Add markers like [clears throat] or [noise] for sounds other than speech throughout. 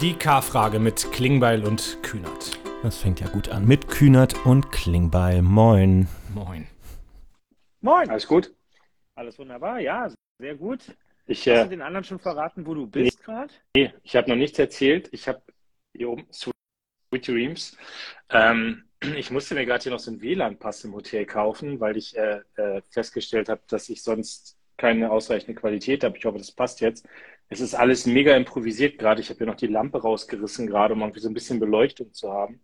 Die K-Frage mit Klingbeil und Kühnert. Das fängt ja gut an. Mit Kühnert und Klingbeil. Moin. Moin. Moin. Alles gut? Alles wunderbar, ja, sehr gut. Ich, Hast äh, du den anderen schon verraten, wo du bist gerade? nee, ich habe noch nichts erzählt. Ich habe hier oben Sweet Dreams. Ähm, ich musste mir gerade hier noch so einen WLAN-Pass im Hotel kaufen, weil ich äh, äh, festgestellt habe, dass ich sonst keine ausreichende Qualität habe. Ich hoffe, das passt jetzt. Es ist alles mega improvisiert gerade. Ich habe hier noch die Lampe rausgerissen gerade, um irgendwie so ein bisschen Beleuchtung zu haben.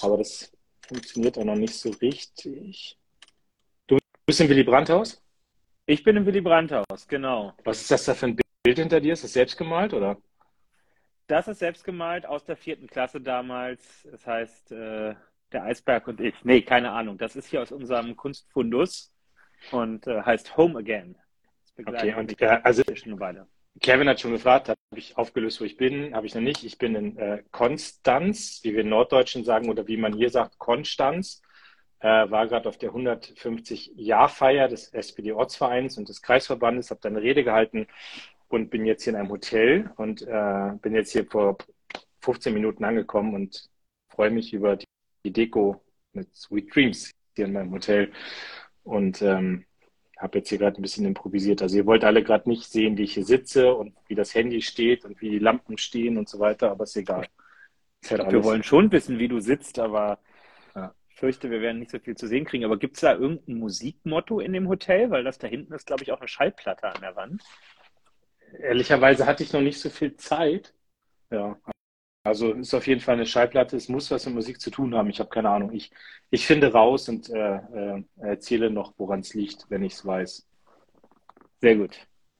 Aber das funktioniert auch noch nicht so richtig. Du bist im Willy Brandt-Haus? Ich bin im Willy Brandt-Haus, genau. Was ist das da für ein Bild hinter dir? Ist das selbst gemalt oder? Das ist selbst gemalt aus der vierten Klasse damals. Das heißt, äh, der Eisberg und ich. Nee, keine Ahnung. Das ist hier aus unserem Kunstfundus und äh, heißt Home Again. Okay, und mich äh, also schon eine Weile. Kevin hat schon gefragt, habe ich aufgelöst, wo ich bin, habe ich noch nicht. Ich bin in äh, Konstanz, wie wir in Norddeutschen sagen, oder wie man hier sagt, Konstanz. Äh, war gerade auf der 150-Jahr-Feier des SPD-Ortsvereins und des Kreisverbandes, habe da eine Rede gehalten und bin jetzt hier in einem Hotel und äh, bin jetzt hier vor 15 Minuten angekommen und freue mich über die, Deko mit Sweet Dreams hier in meinem Hotel. Und ähm, habe jetzt hier gerade ein bisschen improvisiert. Also ihr wollt alle gerade nicht sehen, wie ich hier sitze und wie das Handy steht und wie die Lampen stehen und so weiter, aber ist egal. Ist halt wir wollen schon wissen, wie du sitzt, aber Ja. ich fürchte, wir werden nicht so viel zu sehen kriegen. Aber gibt es da irgendein Musikmotto in dem Hotel? Weil das da hinten ist, glaube ich, auch eine Schallplatte an der Wand. Ehrlicherweise hatte ich noch nicht so viel Zeit. Ja. Also ist auf jeden Fall eine Schallplatte. Es muss was mit Musik zu tun haben. Ich habe keine Ahnung. Ich, ich finde raus und äh, äh, erzähle noch, woran es liegt, wenn ich es weiß. Sehr gut.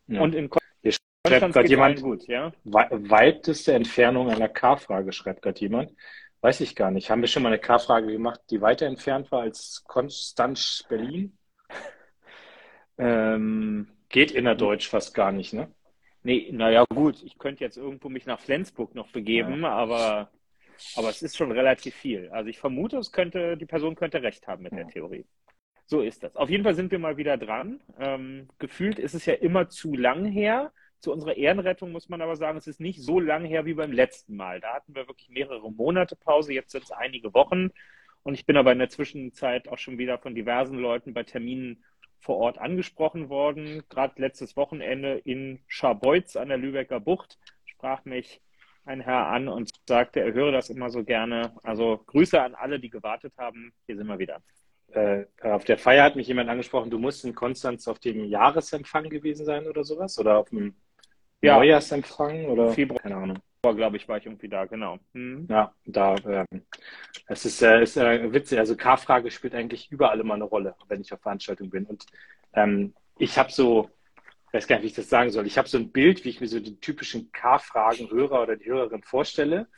Ja. Und in Hier schreibt gerade jemand, gut, ja? wei- weiteste Entfernung einer K-Frage, schreibt gerade jemand. Weiß ich gar nicht. Haben wir schon mal eine K-Frage gemacht, die weiter entfernt war als Konstanz Berlin? [laughs] Ähm, Geht innerdeutsch fast gar nicht, ne? Nee, naja, gut. Ich könnte jetzt irgendwo mich nach Flensburg noch begeben, aber, aber es ist schon relativ viel. Also ich vermute, es könnte, die Person könnte recht haben mit der Ja. Theorie. So ist das. Auf jeden Fall sind wir mal wieder dran. Ähm, gefühlt ist es ja immer zu lang her. Zu unserer Ehrenrettung muss man aber sagen, es ist nicht so lang her wie beim letzten Mal. Da hatten wir wirklich mehrere Monate Pause, jetzt sind es einige Wochen. Und ich bin aber in der Zwischenzeit auch schon wieder von diversen Leuten bei Terminen vor Ort angesprochen worden. Gerade letztes Wochenende in Scharbeutz an der Lübecker Bucht sprach mich ein Herr an und sagte, er höre das immer so gerne. Also Grüße an alle, die gewartet haben. Hier sind wir wieder. Äh, auf der Feier hat mich jemand angesprochen, du musst in Konstanz auf dem Jahresempfang gewesen sein oder sowas? Oder auf dem Ja. Neujahrsempfang? Oder? Februar. Keine Ahnung. Glaube ich, war ich irgendwie da, genau. Hm. Ja, da, ähm, es ist, äh, ist äh, witzig. Also K-Frage spielt eigentlich überall immer eine Rolle, wenn ich auf Veranstaltungen bin. Und ähm, ich habe so, ich weiß gar nicht, wie ich das sagen soll. Ich habe so ein Bild, wie ich mir so die typischen K-Fragen-Hörer oder die Hörerin vorstelle.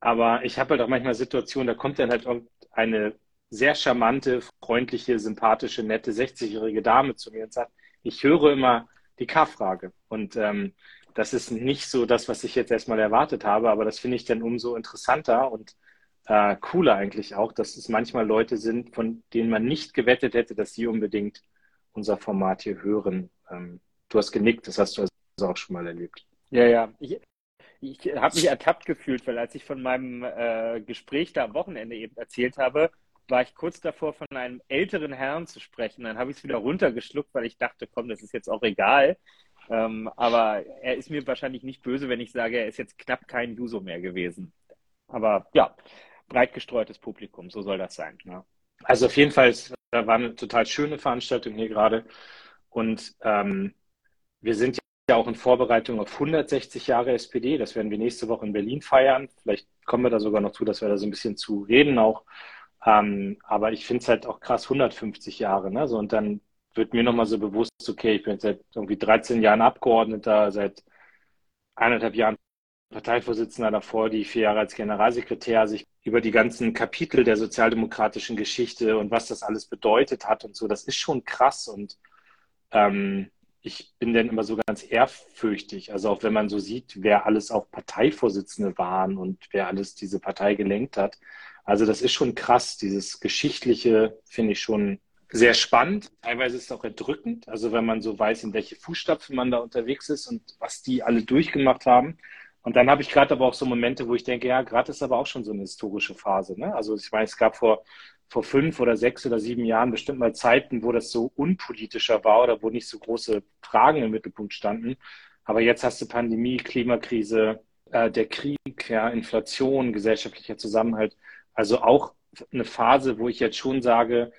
Aber ich habe halt auch manchmal Situationen, da kommt dann halt irgendeine sehr charmante, freundliche, sympathische, nette 60-jährige Dame zu mir und sagt, ich höre immer die K-Frage. Und ähm, das ist nicht so das, was ich jetzt erstmal erwartet habe, aber das finde ich dann umso interessanter und äh, cooler eigentlich auch, dass es manchmal Leute sind, von denen man nicht gewettet hätte, dass sie unbedingt unser Format hier hören. Ähm, du hast genickt, das hast du also auch schon mal erlebt. Ja, ja. Ich, ich habe mich ertappt gefühlt, weil als ich von meinem äh, Gespräch da am Wochenende eben erzählt habe, war ich kurz davor, von einem älteren Herrn zu sprechen. Dann habe ich es wieder runtergeschluckt, weil ich dachte, komm, das ist jetzt auch egal. Ähm, aber er ist mir wahrscheinlich nicht böse, wenn ich sage, er ist jetzt knapp kein Juso mehr gewesen. Aber ja, breit gestreutes Publikum, so soll das sein. Ja. Also auf jeden Fall, es war eine total schöne Veranstaltung hier gerade. Und ähm, wir sind ja auch in Vorbereitung auf 160 Jahre SPD. Das werden wir nächste Woche in Berlin feiern. Vielleicht kommen wir da sogar noch zu, dass wir da so ein bisschen zu reden auch. Ähm, aber ich finde es halt auch krass, 150 Jahre. Ne? So, und dann wird mir nochmal so bewusst, okay, ich bin seit irgendwie 13 Jahren Abgeordneter, seit eineinhalb Jahren Parteivorsitzender davor, die vier Jahre als Generalsekretär, sich über die ganzen Kapitel der sozialdemokratischen Geschichte und was das alles bedeutet hat und so, das ist schon krass. Und ähm, ich bin dann immer so ganz ehrfürchtig. Also auch wenn man so sieht, wer alles auch Parteivorsitzende waren und wer alles diese Partei gelenkt hat. Also das ist schon krass. Dieses Geschichtliche finde ich schon sehr spannend. Teilweise ist es auch erdrückend. Also wenn man so weiß, in welche Fußstapfen man da unterwegs ist und was die alle durchgemacht haben. Und dann habe ich gerade aber auch so Momente, wo ich denke, ja, gerade ist aber auch schon so eine historische Phase. Ne? Also ich meine, es gab vor, vor fünf oder sechs oder sieben Jahren bestimmt mal Zeiten, wo das so unpolitischer war oder wo nicht so große Fragen im Mittelpunkt standen. Aber jetzt hast du Pandemie, Klimakrise, äh, der Krieg, ja, Inflation, gesellschaftlicher Zusammenhalt. Also auch eine Phase, wo ich jetzt schon sage,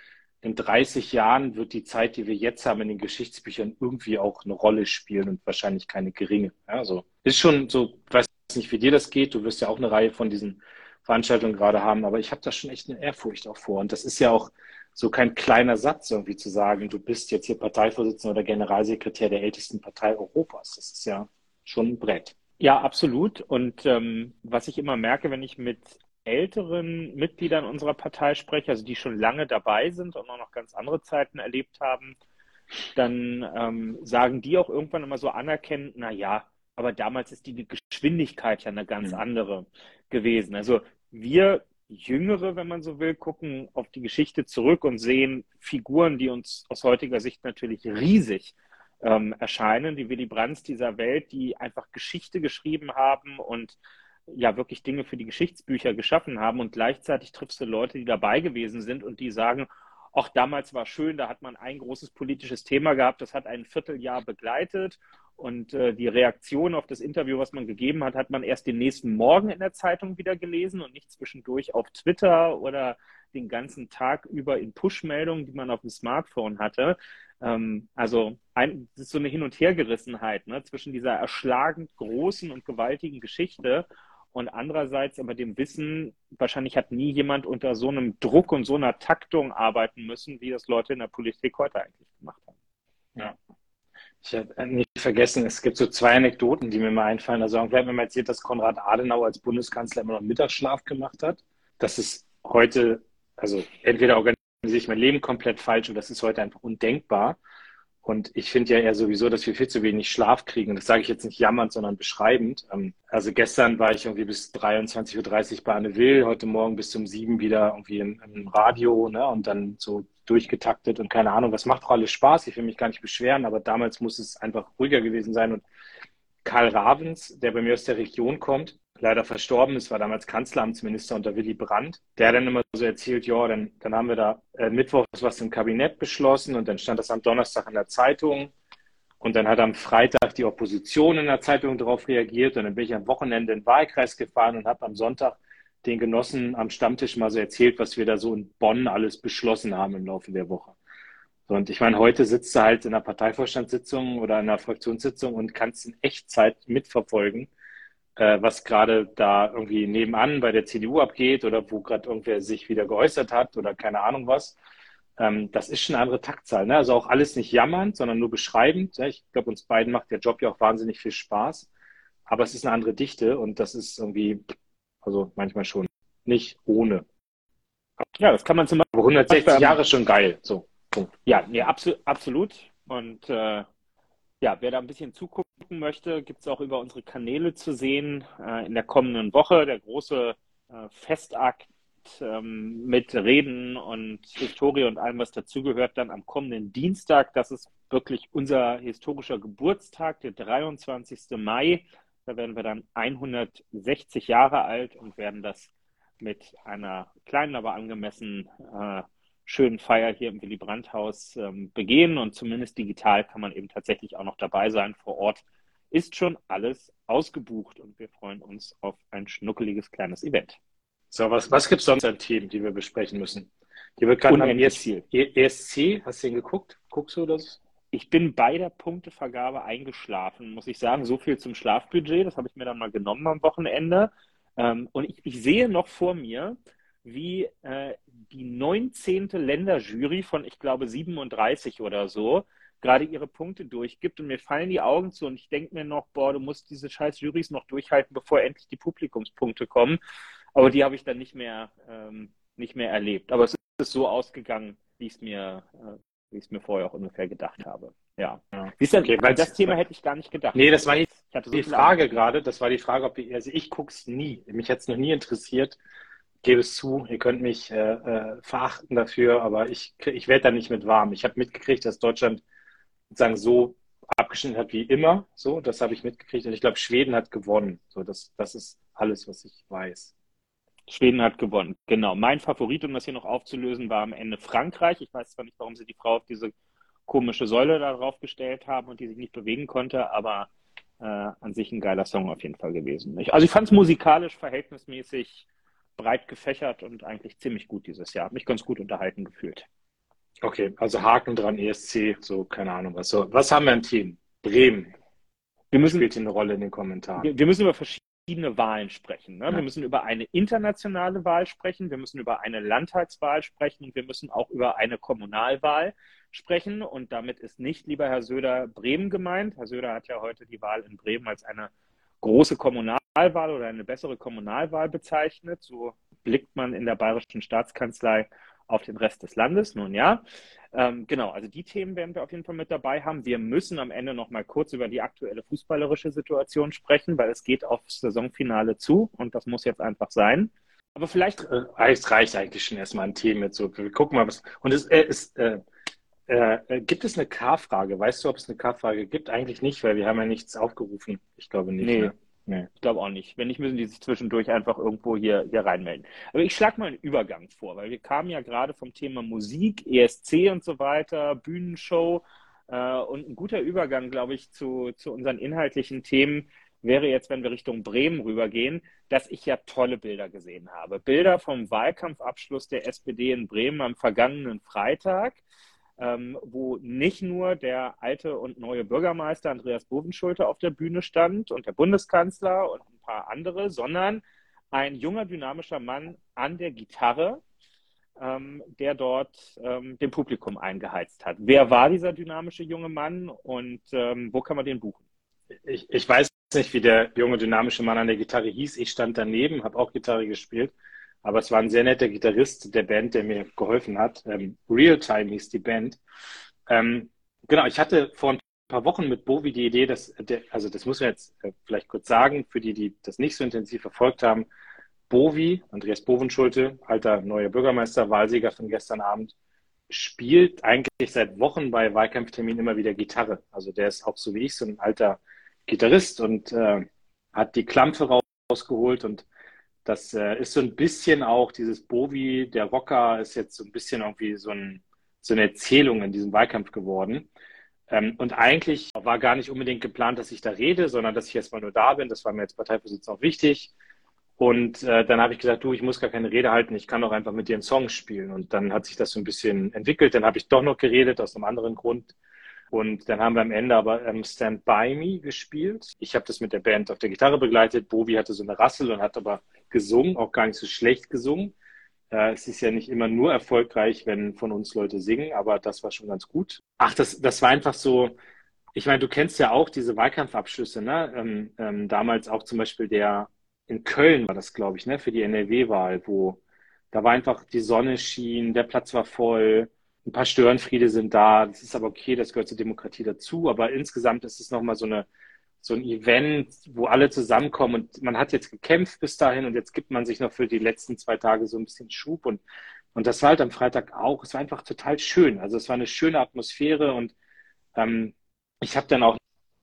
in 30 Jahren wird die Zeit, die wir jetzt haben in den Geschichtsbüchern, irgendwie auch eine Rolle spielen und wahrscheinlich keine geringe. Also ist schon so, ich weiß nicht, wie dir das geht. Du wirst ja auch eine Reihe von diesen Veranstaltungen gerade haben, aber ich habe da schon echt eine Ehrfurcht auch vor. Und das ist ja auch so kein kleiner Satz, irgendwie zu sagen, du bist jetzt hier Parteivorsitzender oder Generalsekretär der ältesten Partei Europas. Das ist ja schon ein Brett. Ja, absolut. Und ähm, was ich immer merke, wenn ich mit älteren Mitgliedern unserer Partei spreche, also die schon lange dabei sind und auch noch ganz andere Zeiten erlebt haben, dann ähm, sagen die auch irgendwann immer so anerkennend, na ja, aber damals ist die Geschwindigkeit ja eine ganz mhm. andere gewesen. Also wir Jüngere, wenn man so will, gucken auf die Geschichte zurück und sehen Figuren, die uns aus heutiger Sicht natürlich riesig ähm, erscheinen, die Willy Brandts dieser Welt, die einfach Geschichte geschrieben haben und ja wirklich Dinge für die Geschichtsbücher geschaffen haben und gleichzeitig triffst du Leute, die dabei gewesen sind und die sagen, auch damals war schön, da hat man ein großes politisches Thema gehabt, das hat ein Vierteljahr begleitet und äh, die Reaktion auf das Interview, was man gegeben hat, hat man erst den nächsten Morgen in der Zeitung wieder gelesen und nicht zwischendurch auf Twitter oder den ganzen Tag über in Push-Meldungen, die man auf dem Smartphone hatte. Ähm, also ein, das ist so eine Hin- und Hergerissenheit ne, zwischen dieser erschlagend großen und gewaltigen Geschichte und andererseits aber dem Wissen, wahrscheinlich hat nie jemand unter so einem Druck und so einer Taktung arbeiten müssen, wie das Leute in der Politik heute eigentlich gemacht haben. Ja. Ich habe nicht vergessen, es gibt so zwei Anekdoten, die mir mal einfallen. Also irgendwer hat mir mal erzählt, dass Konrad Adenauer als Bundeskanzler immer noch Mittagsschlaf gemacht hat. Das ist heute, also entweder organisiere ich mein Leben komplett falsch und das ist heute einfach undenkbar. Und ich finde ja eher sowieso, dass wir viel zu wenig Schlaf kriegen. Das sage ich jetzt nicht jammernd, sondern beschreibend. Ähm, also gestern war ich irgendwie bis 23.30 Uhr bei Anne Will, heute Morgen bis zum 7 wieder irgendwie im, im Radio ne? und dann so durchgetaktet und keine Ahnung, was macht auch alles Spaß. Ich will mich gar nicht beschweren, aber damals muss es einfach ruhiger gewesen sein. Und Karl Ravens, der bei mir aus der Region kommt, leider verstorben ist, war damals Kanzleramtsminister unter Willy Brandt. Der dann immer so erzählt, ja, dann, dann haben wir da äh, Mittwoch was im Kabinett beschlossen und dann stand das am Donnerstag in der Zeitung. Und dann hat am Freitag die Opposition in der Zeitung darauf reagiert und dann bin ich am Wochenende in den Wahlkreis gefahren und habe am Sonntag den Genossen am Stammtisch mal so erzählt, was wir da so in Bonn alles beschlossen haben im Laufe der Woche. Und ich meine, heute sitzt du halt in einer Parteivorstandssitzung oder in einer Fraktionssitzung und kannst in Echtzeit mitverfolgen, äh, was gerade da irgendwie nebenan bei der CDU abgeht oder wo gerade irgendwer sich wieder geäußert hat oder keine Ahnung was. Ähm, das ist schon eine andere Taktzahl. Ne? Also auch alles nicht jammernd, sondern nur beschreibend. Ja? Ich glaube, uns beiden macht der Job ja auch wahnsinnig viel Spaß. Aber es ist eine andere Dichte und das ist irgendwie, also manchmal schon nicht ohne. Ja, das kann man zum Beispiel. 160 Jahre schon geil. So. Punkt. Ja, nee, absolut, absolut. Und äh, ja, wer da ein bisschen zugucken möchte, gibt es auch über unsere Kanäle zu sehen äh, in der kommenden Woche. Der große äh, Festakt ähm, mit Reden und Historie und allem, was dazugehört, dann am kommenden Dienstag. Das ist wirklich unser historischer Geburtstag, der 23. Mai. Da werden wir dann 160 Jahre alt und werden das mit einer kleinen, aber angemessen äh, schönen Feier hier im Willy Brandt-Haus ähm, begehen und zumindest digital kann man eben tatsächlich auch noch dabei sein. Vor Ort ist schon alles ausgebucht und wir freuen uns auf ein schnuckeliges kleines Event. So, was, was gibt es sonst an Themen, die wir besprechen müssen? Hier wird gerade ein ESC. ESC, hast du ihn geguckt? Guckst du das? Ich bin bei der Punktevergabe eingeschlafen, muss ich sagen. So viel zum Schlafbudget, das habe ich mir dann mal genommen am Wochenende. Ähm, und ich, ich sehe noch vor mir, wie äh, die 19. Länderjury von, ich glaube, 37 oder so, gerade ihre Punkte durchgibt und mir fallen die Augen zu und ich denke mir noch, boah, du musst diese scheiß Jurys noch durchhalten, bevor endlich die Publikumspunkte kommen. Aber die habe ich dann nicht mehr, ähm, nicht mehr erlebt. Aber es ist so ausgegangen, wie ich es mir, äh, wie ich es mir vorher auch ungefähr gedacht habe. Ja. ja. Siehst du, okay, das Thema hätte ich gar nicht gedacht. Nee, das war die, so die Frage gerade. Das war die Frage, ob ich, also ich gucke es nie. Mich hat es noch nie interessiert gebe es zu, ihr könnt mich äh, äh, verachten dafür, aber ich, ich werde da nicht mit warm. Ich habe mitgekriegt, dass Deutschland sozusagen so abgeschnitten hat wie immer. So, das habe ich mitgekriegt. Und ich glaube, Schweden hat gewonnen. So, das, das ist alles, was ich weiß. Schweden hat gewonnen, genau. Mein Favorit, um das hier noch aufzulösen, war am Ende Frankreich. Ich weiß zwar nicht, warum sie die Frau auf diese komische Säule da drauf gestellt haben und die sich nicht bewegen konnte, aber äh, an sich ein geiler Song auf jeden Fall gewesen. Also ich fand es musikalisch verhältnismäßig breit gefächert und eigentlich ziemlich gut dieses Jahr. Hab mich ganz gut unterhalten gefühlt. Okay, also Haken dran, ESC, so keine Ahnung was. So, was haben wir im Team? Bremen. Wir müssen, Spielt hier eine Rolle in den Kommentaren. Wir, wir müssen über verschiedene Wahlen sprechen. Ne? Ja. Wir müssen über eine internationale Wahl sprechen, wir müssen über eine Landtagswahl sprechen und wir müssen auch über eine Kommunalwahl sprechen. Und damit ist nicht, lieber Herr Söder, Bremen gemeint. Herr Söder hat ja heute die Wahl in Bremen als eine große Kommunalwahl oder eine bessere Kommunalwahl bezeichnet. So blickt man in der bayerischen Staatskanzlei auf den Rest des Landes. Nun ja, ähm, genau, also die Themen werden wir auf jeden Fall mit dabei haben. Wir müssen am Ende noch mal kurz über die aktuelle fußballerische Situation sprechen, weil es geht aufs Saisonfinale zu und das muss jetzt einfach sein. Aber vielleicht. Äh, Es reicht eigentlich schon erstmal ein Themen jetzt so. Wir gucken mal, was. Und es äh, ist. Äh, äh, gibt es eine K-Frage? Weißt du, ob es eine K-Frage gibt? Eigentlich nicht, weil wir haben ja nichts aufgerufen. Ich glaube nicht. Nee. Ne? Nee. Ich glaube auch nicht. Wenn nicht, müssen die sich zwischendurch einfach irgendwo hier, hier reinmelden. Aber ich schlage mal einen Übergang vor, weil wir kamen ja gerade vom Thema Musik, ESC und so weiter, Bühnenshow. Äh, und ein guter Übergang, glaube ich, zu, zu unseren inhaltlichen Themen wäre jetzt, wenn wir Richtung Bremen rübergehen, dass ich ja tolle Bilder gesehen habe. Bilder vom Wahlkampfabschluss der SPD in Bremen am vergangenen Freitag ähm, wo nicht nur der alte und neue Bürgermeister Andreas Bovenschulte auf der Bühne stand und der Bundeskanzler und ein paar andere, sondern ein junger, dynamischer Mann an der Gitarre, ähm, der dort ähm, dem Publikum eingeheizt hat. Wer war dieser dynamische junge Mann und ähm, wo kann man den buchen? Ich, ich weiß nicht, wie der junge, dynamische Mann an der Gitarre hieß. Ich stand daneben, habe auch Gitarre gespielt. Aber es war ein sehr netter Gitarrist der Band, der mir geholfen hat. Ähm, Real Time hieß die Band. Ähm, genau, ich hatte vor ein paar Wochen mit Bovi die Idee, dass, der, also das muss man jetzt äh, vielleicht kurz sagen, für die, die das nicht so intensiv verfolgt haben. Bovi, Andreas Bovenschulte, alter neuer Bürgermeister, Wahlsieger von gestern Abend, spielt eigentlich seit Wochen bei Wahlkampfterminen immer wieder Gitarre. Also der ist auch so wie ich so ein alter Gitarrist und äh, hat die Klampfe rausgeholt und das äh, ist so ein bisschen auch dieses Bovi, der Rocker, ist jetzt so ein bisschen irgendwie so, ein, so eine Erzählung in diesem Wahlkampf geworden. Ähm, und eigentlich war gar nicht unbedingt geplant, dass ich da rede, sondern dass ich erstmal nur da bin. Das war mir als Parteivorsitzender auch wichtig. Und äh, dann habe ich gesagt, du, ich muss gar keine Rede halten, ich kann doch einfach mit dir einen Song spielen. Und dann hat sich das so ein bisschen entwickelt. Dann habe ich doch noch geredet aus einem anderen Grund. Und dann haben wir am Ende aber ähm, Stand By Me gespielt. Ich habe das mit der Band auf der Gitarre begleitet. Bovi hatte so eine Rassel und hat aber gesungen, auch gar nicht so schlecht gesungen. Äh, es ist ja nicht immer nur erfolgreich, wenn von uns Leute singen, aber das war schon ganz gut. Ach, das, das war einfach so, ich meine, du kennst ja auch diese Wahlkampfabschlüsse, ne? Ähm, ähm, damals auch zum Beispiel der in Köln war das, glaube ich, ne, für die NRW-Wahl, wo da war einfach die Sonne schien, der Platz war voll, ein paar Störenfriede sind da, das ist aber okay, das gehört zur Demokratie dazu, aber insgesamt ist es nochmal so so ein Event, wo alle zusammenkommen und man hat jetzt gekämpft bis dahin und jetzt gibt man sich noch für die letzten zwei Tage so ein bisschen Schub und, und das war halt am Freitag auch. Es war einfach total schön. Also es war eine schöne Atmosphäre und ähm, ich habe dann auch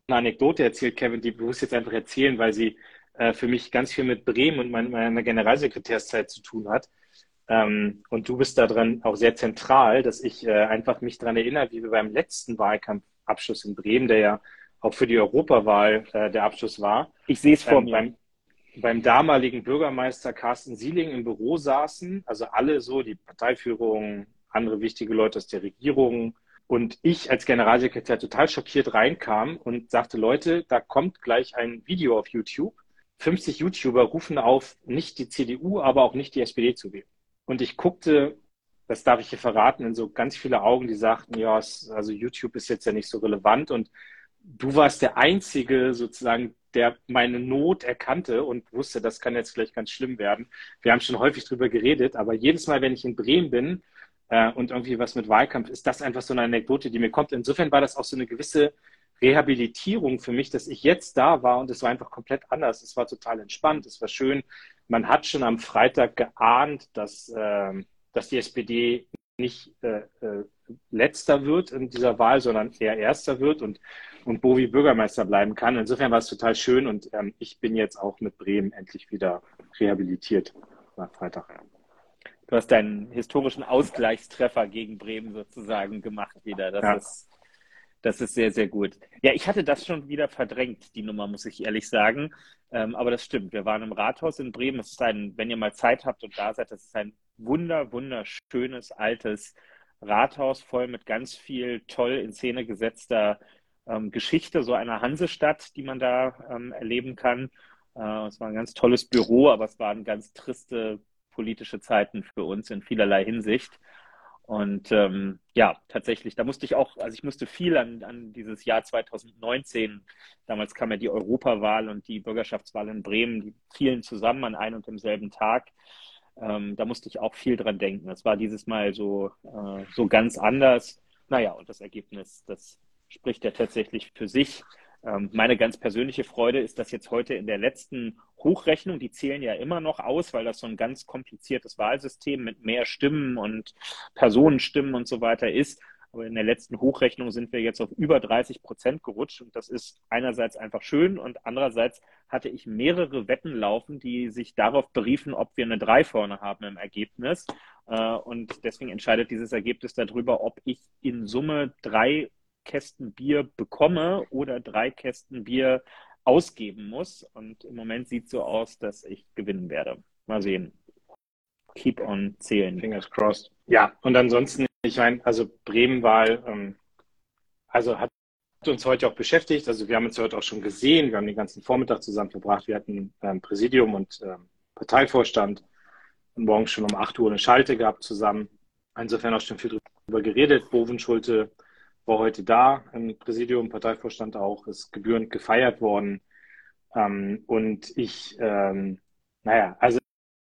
eine Anekdote erzählt, Kevin, die muss jetzt einfach erzählen, weil sie äh, für mich ganz viel mit Bremen und mein, meiner Generalsekretärszeit zu tun hat. Ähm, und du bist da dran auch sehr zentral, dass ich äh, einfach mich daran erinnere, wie wir beim letzten Wahlkampfabschluss in Bremen, der ja auch für die Europawahl äh, der Abschluss war. Ich sehe es vor ähm, mir. Beim, beim damaligen Bürgermeister Carsten Sieling im Büro saßen, also alle so, die Parteiführung, andere wichtige Leute aus der Regierung und ich als Generalsekretär total schockiert reinkam und sagte, Leute, da kommt gleich ein Video auf YouTube. 50 YouTuber rufen auf, nicht die CDU, aber auch nicht die SPD zu wählen. Und ich guckte, das darf ich hier verraten, in so ganz viele Augen, die sagten, ja, also YouTube ist jetzt ja nicht so relevant und du warst der Einzige sozusagen, der meine Not erkannte und wusste, das kann jetzt vielleicht ganz schlimm werden. Wir haben schon häufig drüber geredet, aber jedes Mal, wenn ich in Bremen bin äh, und irgendwie was mit Wahlkampf, ist das einfach so eine Anekdote, die mir kommt. Insofern war das auch so eine gewisse Rehabilitierung für mich, dass ich jetzt da war und es war einfach komplett anders. Es war total entspannt, es war schön. Man hat schon am Freitag geahnt, dass, äh, dass die SPD nicht äh, äh, letzter wird in dieser Wahl, sondern eher erster wird. Und und Bovi Bürgermeister bleiben kann. Insofern war es total schön und ähm, ich bin jetzt auch mit Bremen endlich wieder rehabilitiert nach Freitag. Du hast deinen historischen Ausgleichstreffer gegen Bremen sozusagen gemacht wieder. Das ja. ist das ist sehr, sehr gut. Ja, ich hatte das schon wieder verdrängt, die Nummer, muss ich ehrlich sagen. Ähm, aber das stimmt. Wir waren im Rathaus in Bremen. Es ist ein, wenn ihr mal Zeit habt und da seid, das ist ein wunder, wunderschönes, altes Rathaus, voll mit ganz viel toll in Szene gesetzter ähm, Geschichte, so einer Hansestadt, die man da ähm, erleben kann. Äh, es war ein ganz tolles Büro, aber es waren ganz triste politische Zeiten für uns in vielerlei Hinsicht. Und ähm, ja, tatsächlich, da musste ich auch, also ich musste viel an, an dieses Jahr 2019, damals kam ja die Europawahl und die Bürgerschaftswahl in Bremen, die fielen zusammen an einem und demselben Tag. Ähm, da musste ich auch viel dran denken. Das war dieses Mal so, äh, so ganz anders. Naja, und das Ergebnis, das spricht ja tatsächlich für sich. Ähm, meine ganz persönliche Freude ist, dass jetzt heute in der letzten Hochrechnung, die zählen ja immer noch aus, weil das so ein ganz kompliziertes Wahlsystem mit mehr Stimmen und Personenstimmen und so weiter ist. Aber in der letzten Hochrechnung sind wir jetzt auf über 30 Prozent gerutscht und das ist einerseits einfach schön und andererseits hatte ich mehrere Wetten laufen, die sich darauf beriefen, ob wir eine 3 vorne haben im Ergebnis. Äh, und deswegen entscheidet dieses Ergebnis darüber, ob ich in Summe drei Kästen Bier bekomme oder drei Kästen Bier ausgeben muss. Und im Moment sieht so aus, dass ich gewinnen werde. Mal sehen. Keep on zählen. Fingers crossed. Ja, und ansonsten, ich meine, also Bremen-Wahl, ähm, also hat uns heute auch beschäftigt. Also wir haben uns heute auch schon gesehen. Wir haben den ganzen Vormittag zusammen verbracht. Wir hatten ähm, Präsidium und ähm, Parteivorstand und morgens schon um 8 Uhr eine Schalte gehabt zusammen. Insofern auch schon viel drüber geredet. Boven Schulte war heute da, im Präsidium, Parteivorstand auch, ist gebührend gefeiert worden. Ähm, und ich, ähm, naja, also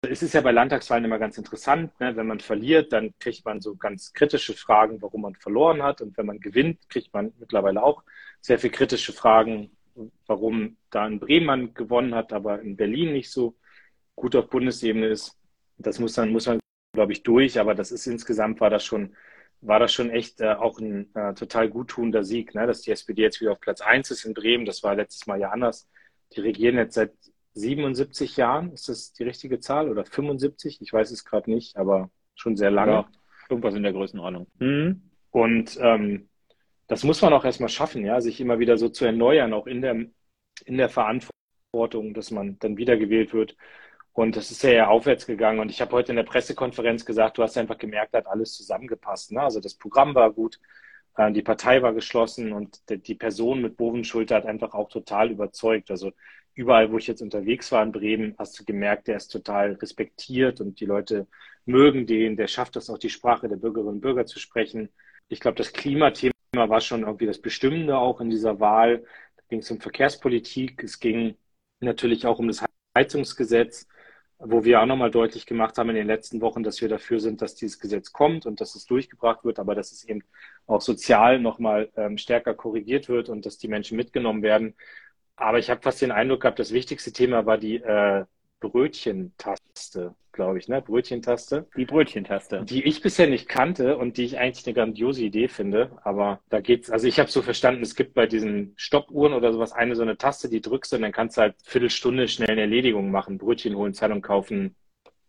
es ist ja bei Landtagswahlen immer ganz interessant, ne? wenn man verliert, dann kriegt man so ganz kritische Fragen, warum man verloren hat. Und wenn man gewinnt, kriegt man mittlerweile auch sehr viel kritische Fragen, warum da in Bremen man gewonnen hat, aber in Berlin nicht so gut auf Bundesebene ist. Das muss dann, muss man, glaube ich, durch. Aber das ist insgesamt war das schon war das schon echt äh, auch ein äh, total guttunender Sieg, ne? dass die SPD jetzt wieder auf Platz 1 ist in Bremen. Das war letztes Mal ja anders. Die regieren jetzt seit 77 Jahren. Ist das die richtige Zahl oder 75? Ich weiß es gerade nicht, aber schon sehr lange. Ja, irgendwas in der Größenordnung. Mhm. Und ähm, das muss man auch erstmal schaffen, ja, sich immer wieder so zu erneuern, auch in der, in der Verantwortung, dass man dann wiedergewählt wird. Und das ist ja, ja aufwärts gegangen. Und ich habe heute in der Pressekonferenz gesagt, du hast einfach gemerkt, hat alles zusammengepasst. Ne? Also das Programm war gut, äh, die Partei war geschlossen und die Person mit Bovenschulter hat einfach auch total überzeugt. Also überall, wo ich jetzt unterwegs war in Bremen, hast du gemerkt, der ist total respektiert und die Leute mögen den. Der schafft es auch, die Sprache der Bürgerinnen und Bürger zu sprechen. Ich glaube, das Klimathema war schon irgendwie das Bestimmende auch in dieser Wahl. Da ging es um Verkehrspolitik. Es ging natürlich auch um das Heizungsgesetz wo wir auch nochmal deutlich gemacht haben in den letzten Wochen, dass wir dafür sind, dass dieses Gesetz kommt und dass es durchgebracht wird, aber dass es eben auch sozial nochmal ähm, stärker korrigiert wird und dass die Menschen mitgenommen werden. Aber ich habe fast den Eindruck gehabt, das wichtigste Thema war die äh, Brötchentaste, glaube ich, ne? Brötchentaste. Die Brötchentaste. Die ich bisher nicht kannte und die ich eigentlich eine grandiose Idee finde. Aber da geht's, also ich habe so verstanden, es gibt bei diesen Stoppuhren oder sowas eine so eine Taste, die drückst und dann kannst du halt Viertelstunde schnell eine Erledigung machen, Brötchen holen, Zeitung kaufen,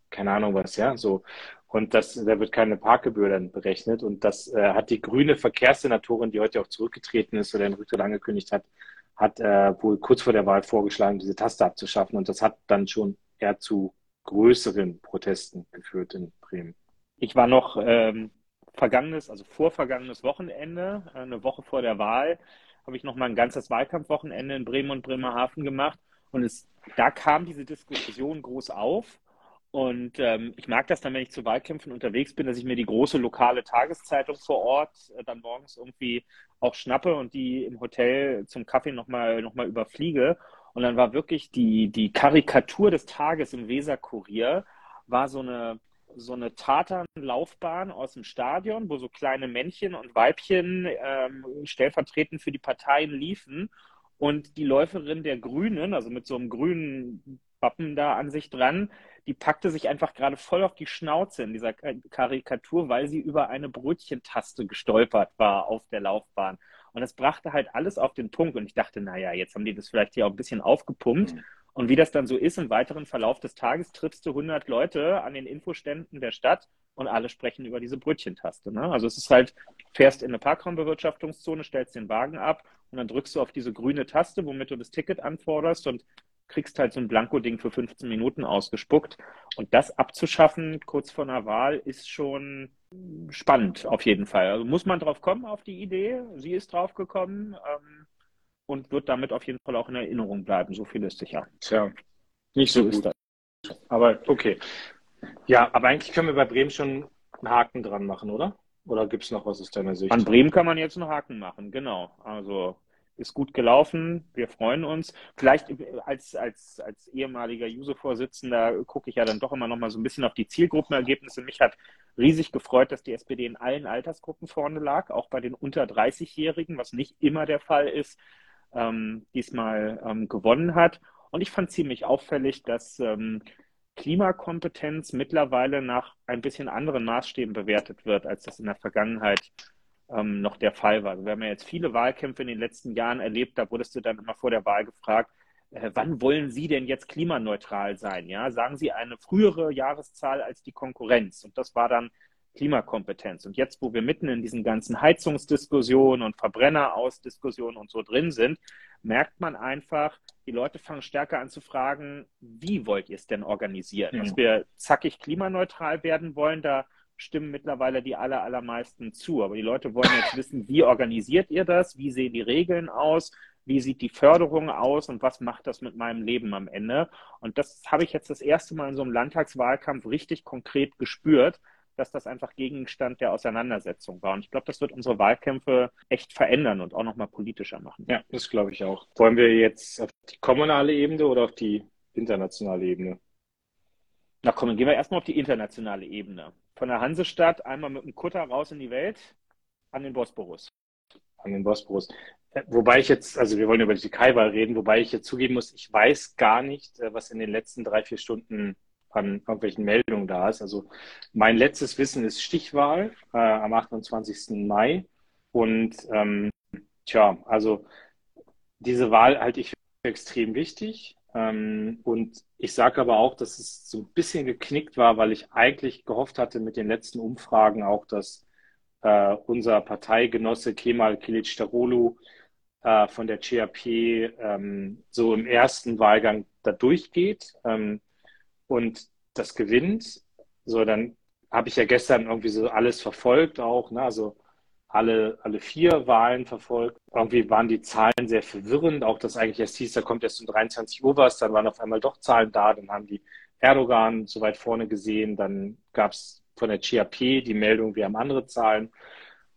keine Ahnung was, ja, so. Und das, da wird keine Parkgebühr dann berechnet. Und das äh, hat die grüne Verkehrssenatorin, die heute auch zurückgetreten ist oder den Rücktritt angekündigt hat, hat äh, wohl kurz vor der Wahl vorgeschlagen, diese Taste abzuschaffen. Und das hat dann schon eher zu größeren Protesten geführt in Bremen. Ich war noch ähm, vergangenes, also vorvergangenes Wochenende, äh, eine Woche vor der Wahl, habe ich noch mal ein ganzes Wahlkampfwochenende in Bremen und Bremerhaven gemacht. Und es, da kam diese Diskussion groß auf. Und ähm, ich mag das dann, wenn ich zu Wahlkämpfen unterwegs bin, dass ich mir die große lokale Tageszeitung vor Ort äh, dann morgens irgendwie auch schnappe und die im Hotel zum Kaffee nochmal noch mal überfliege. Und dann war wirklich die, die Karikatur des Tages im Weserkurier, war so eine, so eine Tatanlaufbahn aus dem Stadion, wo so kleine Männchen und Weibchen ähm, stellvertretend für die Parteien liefen. Und die Läuferin der Grünen, also mit so einem grünen Wappen da an sich dran, die packte sich einfach gerade voll auf die Schnauze in dieser Karikatur, weil sie über eine Brötchentaste gestolpert war auf der Laufbahn. Und das brachte halt alles auf den Punkt. Und ich dachte, naja, jetzt haben die das vielleicht hier auch ein bisschen aufgepumpt. Mhm. Und wie das dann so ist, im weiteren Verlauf des Tages triffst du 100 Leute an den Infoständen der Stadt und alle sprechen über diese Brötchentaste. Ne? Also es ist halt, fährst in eine Parkraumbewirtschaftungszone, stellst den Wagen ab und dann drückst du auf diese grüne Taste, womit du das Ticket anforderst und kriegst halt so ein Blanko-Ding für 15 Minuten ausgespuckt. Und das abzuschaffen kurz vor einer Wahl ist schon spannend auf jeden Fall. Also muss man drauf kommen auf die Idee. Sie ist drauf gekommen ähm, und wird damit auf jeden Fall auch in Erinnerung bleiben. So viel ist sicher. Tja, nicht so, so ist das. Aber okay. Ja, aber eigentlich können wir bei Bremen schon einen Haken dran machen, oder? Oder gibt es noch was aus deiner Sicht? An Bremen kann man jetzt einen Haken machen, genau. Also ist gut gelaufen. Wir freuen uns. Vielleicht als, als, als ehemaliger Juso-Vorsitzender gucke ich ja dann doch immer noch mal so ein bisschen auf die Zielgruppenergebnisse. Mich hat riesig gefreut, dass die SPD in allen Altersgruppen vorne lag, auch bei den unter 30-Jährigen, was nicht immer der Fall ist, ähm, diesmal ähm, gewonnen hat. Und ich fand ziemlich auffällig, dass ähm, Klimakompetenz mittlerweile nach ein bisschen anderen Maßstäben bewertet wird, als das in der Vergangenheit ähm, noch der Fall war. Also wir haben ja jetzt viele Wahlkämpfe in den letzten Jahren erlebt, da wurdest du dann immer vor der Wahl gefragt, äh, wann wollen Sie denn jetzt klimaneutral sein? Ja, sagen Sie eine frühere Jahreszahl als die Konkurrenz. Und das war dann Klimakompetenz. Und jetzt, wo wir mitten in diesen ganzen Heizungsdiskussionen und Verbrennerausdiskussionen und so drin sind, merkt man einfach, die Leute fangen stärker an zu fragen, wie wollt ihr es denn organisieren? Ja. Dass wir zackig klimaneutral werden wollen, da stimmen mittlerweile die aller, allermeisten zu. Aber die Leute wollen jetzt wissen, wie organisiert ihr das? Wie sehen die Regeln aus? Wie sieht die Förderung aus und was macht das mit meinem Leben am Ende? Und das habe ich jetzt das erste Mal in so einem Landtagswahlkampf richtig konkret gespürt, dass das einfach Gegenstand der Auseinandersetzung war. Und ich glaube, das wird unsere Wahlkämpfe echt verändern und auch nochmal politischer machen. Ja, das glaube ich auch. Wollen wir jetzt auf die kommunale Ebene oder auf die internationale Ebene? Na komm, dann gehen wir erstmal auf die internationale Ebene. Von der Hansestadt einmal mit dem Kutter raus in die Welt an den Bosporus. An den Bosporus. Äh, wobei ich jetzt, also wir wollen über die Türkei-Wahl reden, wobei ich jetzt zugeben muss, ich weiß gar nicht, äh, was in den letzten drei, vier Stunden an irgendwelchen Meldungen da ist. Also mein letztes Wissen ist Stichwahl äh, am 28. Mai. Und ähm, tja, also diese Wahl halte ich für extrem wichtig. Ähm, und ich sage aber auch, dass es so ein bisschen geknickt war, weil ich eigentlich gehofft hatte mit den letzten Umfragen auch, dass äh, unser Parteigenosse Kemal Kılıçdaroğlu äh, von der CHP ähm, so im ersten Wahlgang da durchgeht ähm, und das gewinnt. So, dann habe ich ja gestern irgendwie so alles verfolgt auch, ne? also alle, alle vier Wahlen verfolgt. Irgendwie waren die Zahlen sehr verwirrend, auch dass eigentlich erst hieß, da kommt erst um 23 Uhr was, dann waren auf einmal doch Zahlen da, dann haben die Erdogan so weit vorne gesehen, dann gab es von der CAP die Meldung, wir haben andere Zahlen.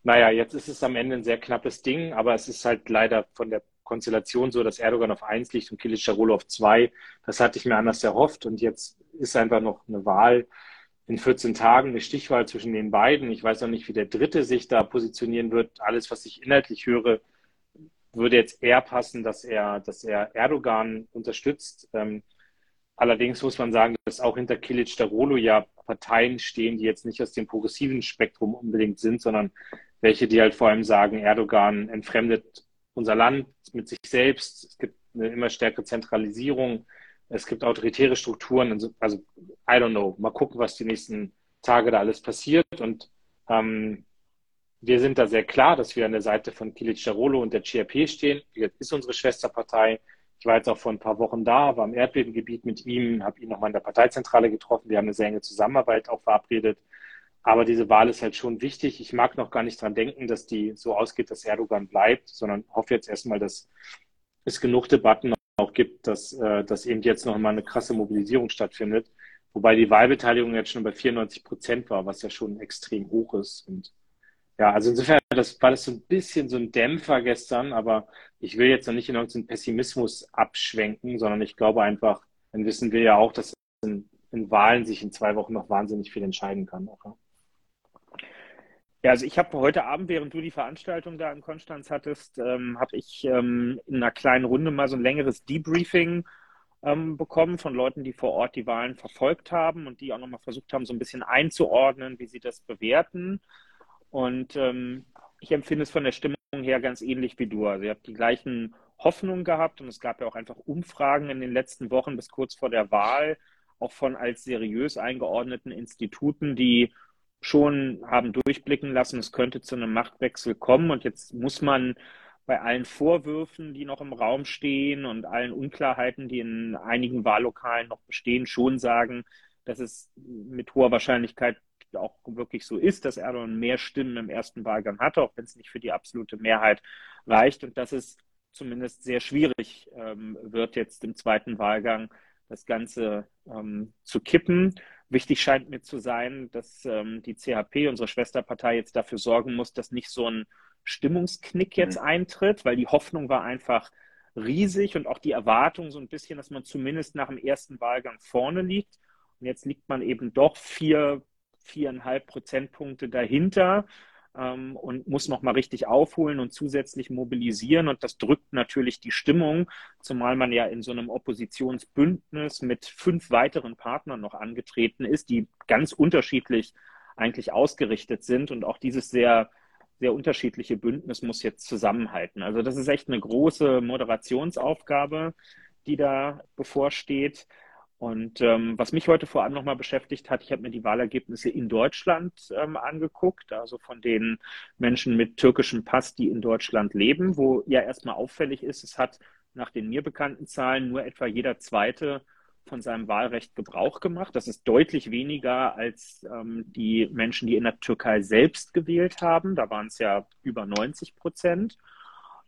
Naja, jetzt ist es am Ende ein sehr knappes Ding, aber es ist halt leider von der Konstellation so, dass Erdogan auf eins liegt und Kılıçdaroğlu auf zwei. Das hatte ich mir anders erhofft und jetzt ist einfach noch eine Wahl in 14 Tagen eine Stichwahl zwischen den beiden. Ich weiß noch nicht, wie der Dritte sich da positionieren wird. Alles, was ich inhaltlich höre, würde jetzt eher passen, dass er, dass er Erdogan unterstützt. Ähm, allerdings muss man sagen, dass auch hinter Kilic Darolo ja Parteien stehen, die jetzt nicht aus dem progressiven Spektrum unbedingt sind, sondern welche, die halt vor allem sagen, Erdogan entfremdet unser Land mit sich selbst. Es gibt eine immer stärkere Zentralisierung es gibt autoritäre Strukturen. Also, also, I don't know. Mal gucken, was die nächsten Tage da alles passiert. Und ähm, wir sind da sehr klar, dass wir an der Seite von Kilic Darolo und der CRP stehen. Das ist unsere Schwesterpartei. Ich war jetzt auch vor ein paar Wochen da, war im Erdbebengebiet mit ihm, habe ihn nochmal in der Parteizentrale getroffen. Wir haben eine sehr enge Zusammenarbeit auch verabredet. Aber diese Wahl ist halt schon wichtig. Ich mag noch gar nicht dran denken, dass die so ausgeht, dass Erdogan bleibt, sondern hoffe jetzt erstmal, dass es genug Debatten auch gibt, dass, äh, dass eben jetzt noch mal eine krasse Mobilisierung stattfindet. Wobei die Wahlbeteiligung jetzt schon bei 94 Prozent war, was ja schon extrem hoch ist. Und ja, also insofern das, war das so ein bisschen so ein Dämpfer gestern, aber ich will jetzt noch nicht in irgendeinen Pessimismus abschwenken, sondern ich glaube einfach, dann wissen wir ja auch, dass in, in Wahlen sich in zwei Wochen noch wahnsinnig viel entscheiden kann. Auch, ja, also ich habe heute Abend, während du die Veranstaltung da in Konstanz hattest, ähm, habe ich ähm, in einer kleinen Runde mal so ein längeres Debriefing ähm, bekommen von Leuten, die vor Ort die Wahlen verfolgt haben und die auch nochmal versucht haben, so ein bisschen einzuordnen, wie sie das bewerten. Und ähm, ich empfinde es von der Stimmung her ganz ähnlich wie du. Also ihr habt die gleichen Hoffnungen gehabt und es gab ja auch einfach Umfragen in den letzten Wochen bis kurz vor der Wahl, auch von als seriös eingeordneten Instituten, die schon haben durchblicken lassen, es könnte zu einem Machtwechsel kommen. Und jetzt muss man bei allen Vorwürfen, die noch im Raum stehen und allen Unklarheiten, die in einigen Wahllokalen noch bestehen, schon sagen, dass es mit hoher Wahrscheinlichkeit auch wirklich so ist, dass Erdogan mehr Stimmen im ersten Wahlgang hatte, auch wenn es nicht für die absolute Mehrheit reicht und dass es zumindest sehr schwierig ähm, wird, jetzt im zweiten Wahlgang das Ganze ähm, zu kippen. Wichtig scheint mir zu sein, dass ähm, die CHP, unsere Schwesterpartei, jetzt dafür sorgen muss, dass nicht so ein Stimmungsknick jetzt mhm. eintritt, weil die Hoffnung war einfach riesig und auch die Erwartung so ein bisschen, dass man zumindest nach dem ersten Wahlgang vorne liegt. Und jetzt liegt man eben doch vier, viereinhalb Prozentpunkte dahinter ähm, und muss nochmal richtig aufholen und zusätzlich mobilisieren. Und das drückt natürlich die Stimmung, zumal man ja in so einem Oppositionsbündnis mit fünf weiteren Partnern noch angetreten ist, die ganz unterschiedlich eigentlich ausgerichtet sind und auch dieses sehr sehr unterschiedliche Bündnis muss jetzt zusammenhalten. Also das ist echt eine große Moderationsaufgabe, die da bevorsteht. Und ähm, was mich heute vor allem nochmal beschäftigt hat, ich habe mir die Wahlergebnisse in Deutschland ähm, angeguckt, also von den Menschen mit türkischem Pass, die in Deutschland leben, wo ja erstmal auffällig ist, es hat nach den mir bekannten Zahlen nur etwa jeder zweite von seinem Wahlrecht Gebrauch gemacht. Das ist deutlich weniger als ähm, die Menschen, die in der Türkei selbst gewählt haben. Da waren es ja über 90 Prozent.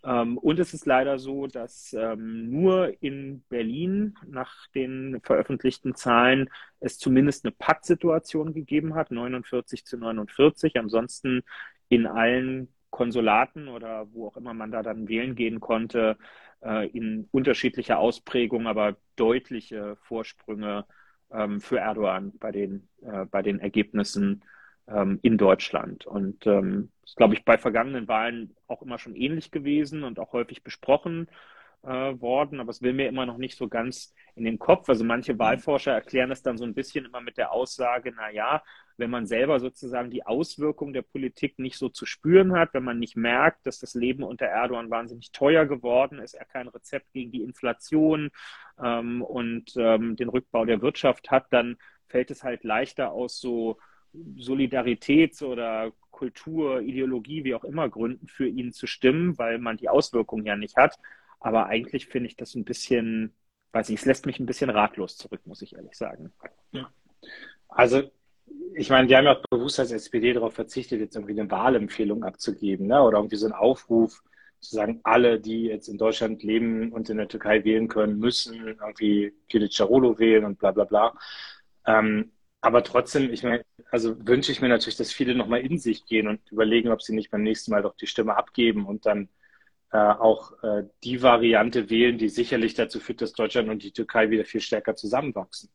Ähm, und es ist leider so, dass ähm, nur in Berlin nach den veröffentlichten Zahlen es zumindest eine Pattsituation gegeben hat, 49 zu 49. Ansonsten in allen Konsulaten oder wo auch immer man da dann wählen gehen konnte, äh, in unterschiedlicher Ausprägung, aber deutliche Vorsprünge ähm, für Erdogan bei den, äh, bei den Ergebnissen ähm, in Deutschland. Und ähm, das ist, glaube ich, bei vergangenen Wahlen auch immer schon ähnlich gewesen und auch häufig besprochen äh, worden, aber es will mir immer noch nicht so ganz in den Kopf. Also manche Wahlforscher erklären es dann so ein bisschen immer mit der Aussage, na ja, wenn man selber sozusagen die Auswirkungen der Politik nicht so zu spüren hat, wenn man nicht merkt, dass das Leben unter Erdogan wahnsinnig teuer geworden ist, er kein Rezept gegen die Inflation ähm, und ähm, den Rückbau der Wirtschaft hat, dann fällt es halt leichter aus so Solidaritäts- oder Kultur, Ideologie, wie auch immer Gründen für ihn zu stimmen, weil man die Auswirkungen ja nicht hat. Aber eigentlich finde ich das ein bisschen, weiß ich, es lässt mich ein bisschen ratlos zurück, muss ich ehrlich sagen. Ja. Also, ich meine, die haben ja auch bewusst als SPD darauf verzichtet, jetzt irgendwie eine Wahlempfehlung abzugeben, ne? oder irgendwie so einen Aufruf, zu sagen, alle, die jetzt in Deutschland leben und in der Türkei wählen können, müssen irgendwie Kilic Carolo wählen und bla bla bla. Ähm, aber trotzdem, ich meine, also wünsche ich mir natürlich, dass viele nochmal in sich gehen und überlegen, ob sie nicht beim nächsten Mal doch die Stimme abgeben und dann äh, auch äh, die Variante wählen, die sicherlich dazu führt, dass Deutschland und die Türkei wieder viel stärker zusammenwachsen.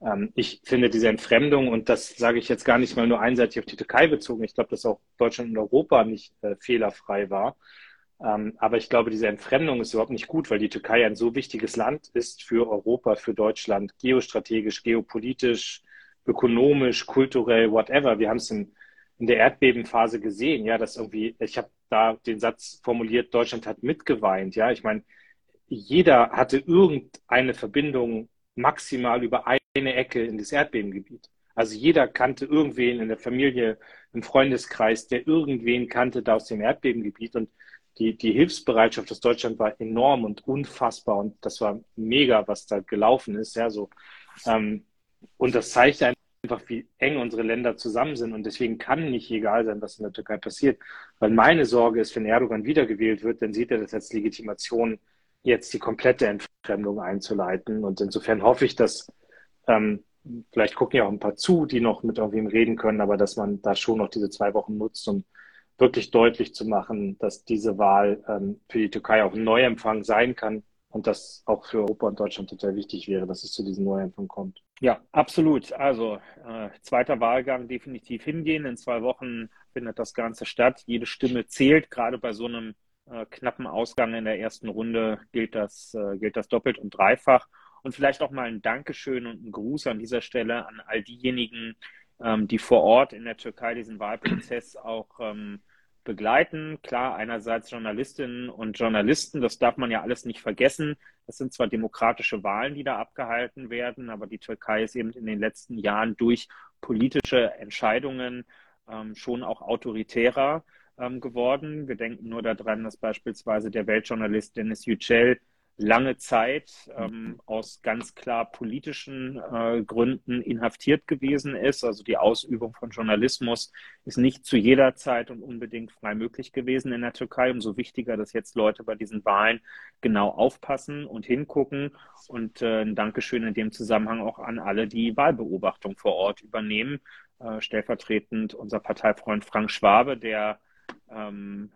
Ähm, ich finde diese Entfremdung, und das sage ich jetzt gar nicht mal nur einseitig auf die Türkei bezogen, ich glaube, dass auch Deutschland und Europa nicht äh, fehlerfrei war. Ähm, aber ich glaube, diese Entfremdung ist überhaupt nicht gut, weil die Türkei ein so wichtiges Land ist für Europa, für Deutschland, geostrategisch, geopolitisch, ökonomisch, kulturell, whatever. Wir haben es in, in der Erdbebenphase gesehen, ja, dass irgendwie, ich habe da den Satz formuliert, Deutschland hat mitgeweint, ja. Ich meine, jeder hatte irgendeine Verbindung maximal über eine Ecke in das Erdbebengebiet. Also jeder kannte irgendwen in der Familie, im Freundeskreis, der irgendwen kannte da aus dem Erdbebengebiet und die, die Hilfsbereitschaft aus Deutschland war enorm und unfassbar und das war mega, was da gelaufen ist, ja, so. Ähm, und das zeigt einfach, wie eng unsere Länder zusammen sind. Und deswegen kann nicht egal sein, was in der Türkei passiert. Weil meine Sorge ist, wenn Erdogan wiedergewählt wird, dann sieht er das als Legitimation, jetzt die komplette Entfremdung einzuleiten. Und insofern hoffe ich, dass ähm, vielleicht gucken ja auch ein paar zu, die noch mit irgendwem reden können, aber dass man da schon noch diese zwei Wochen nutzt, um wirklich deutlich zu machen, dass diese Wahl ähm, für die Türkei auch ein Neuempfang sein kann und das auch für Europa und Deutschland total wichtig wäre, dass es zu diesem Neuempfang kommt. Ja, absolut. Also äh, zweiter Wahlgang definitiv hingehen. In zwei Wochen findet das Ganze statt. Jede Stimme zählt. Gerade bei so einem äh, knappen Ausgang in der ersten Runde gilt das, äh, gilt das doppelt und dreifach. Und vielleicht auch mal ein Dankeschön und ein Gruß an dieser Stelle an all diejenigen, ähm, die vor Ort in der Türkei diesen Wahlprozess auch ähm, begleiten. Klar, einerseits Journalistinnen und Journalisten, das darf man ja alles nicht vergessen. Das sind zwar demokratische Wahlen, die da abgehalten werden, aber die Türkei ist eben in den letzten Jahren durch politische Entscheidungen ähm, schon auch autoritärer ähm, geworden. Wir denken nur daran, dass beispielsweise der Weltjournalist Dennis Yücel lange Zeit ähm, aus ganz klar politischen äh, Gründen inhaftiert gewesen ist. Also die Ausübung von Journalismus ist nicht zu jeder Zeit und unbedingt frei möglich gewesen in der Türkei. Umso wichtiger, dass jetzt Leute bei diesen Wahlen genau aufpassen und hingucken. Und äh, ein Dankeschön in dem Zusammenhang auch an alle, die Wahlbeobachtung vor Ort übernehmen. Äh, stellvertretend unser Parteifreund Frank Schwabe, der ähm, ähm,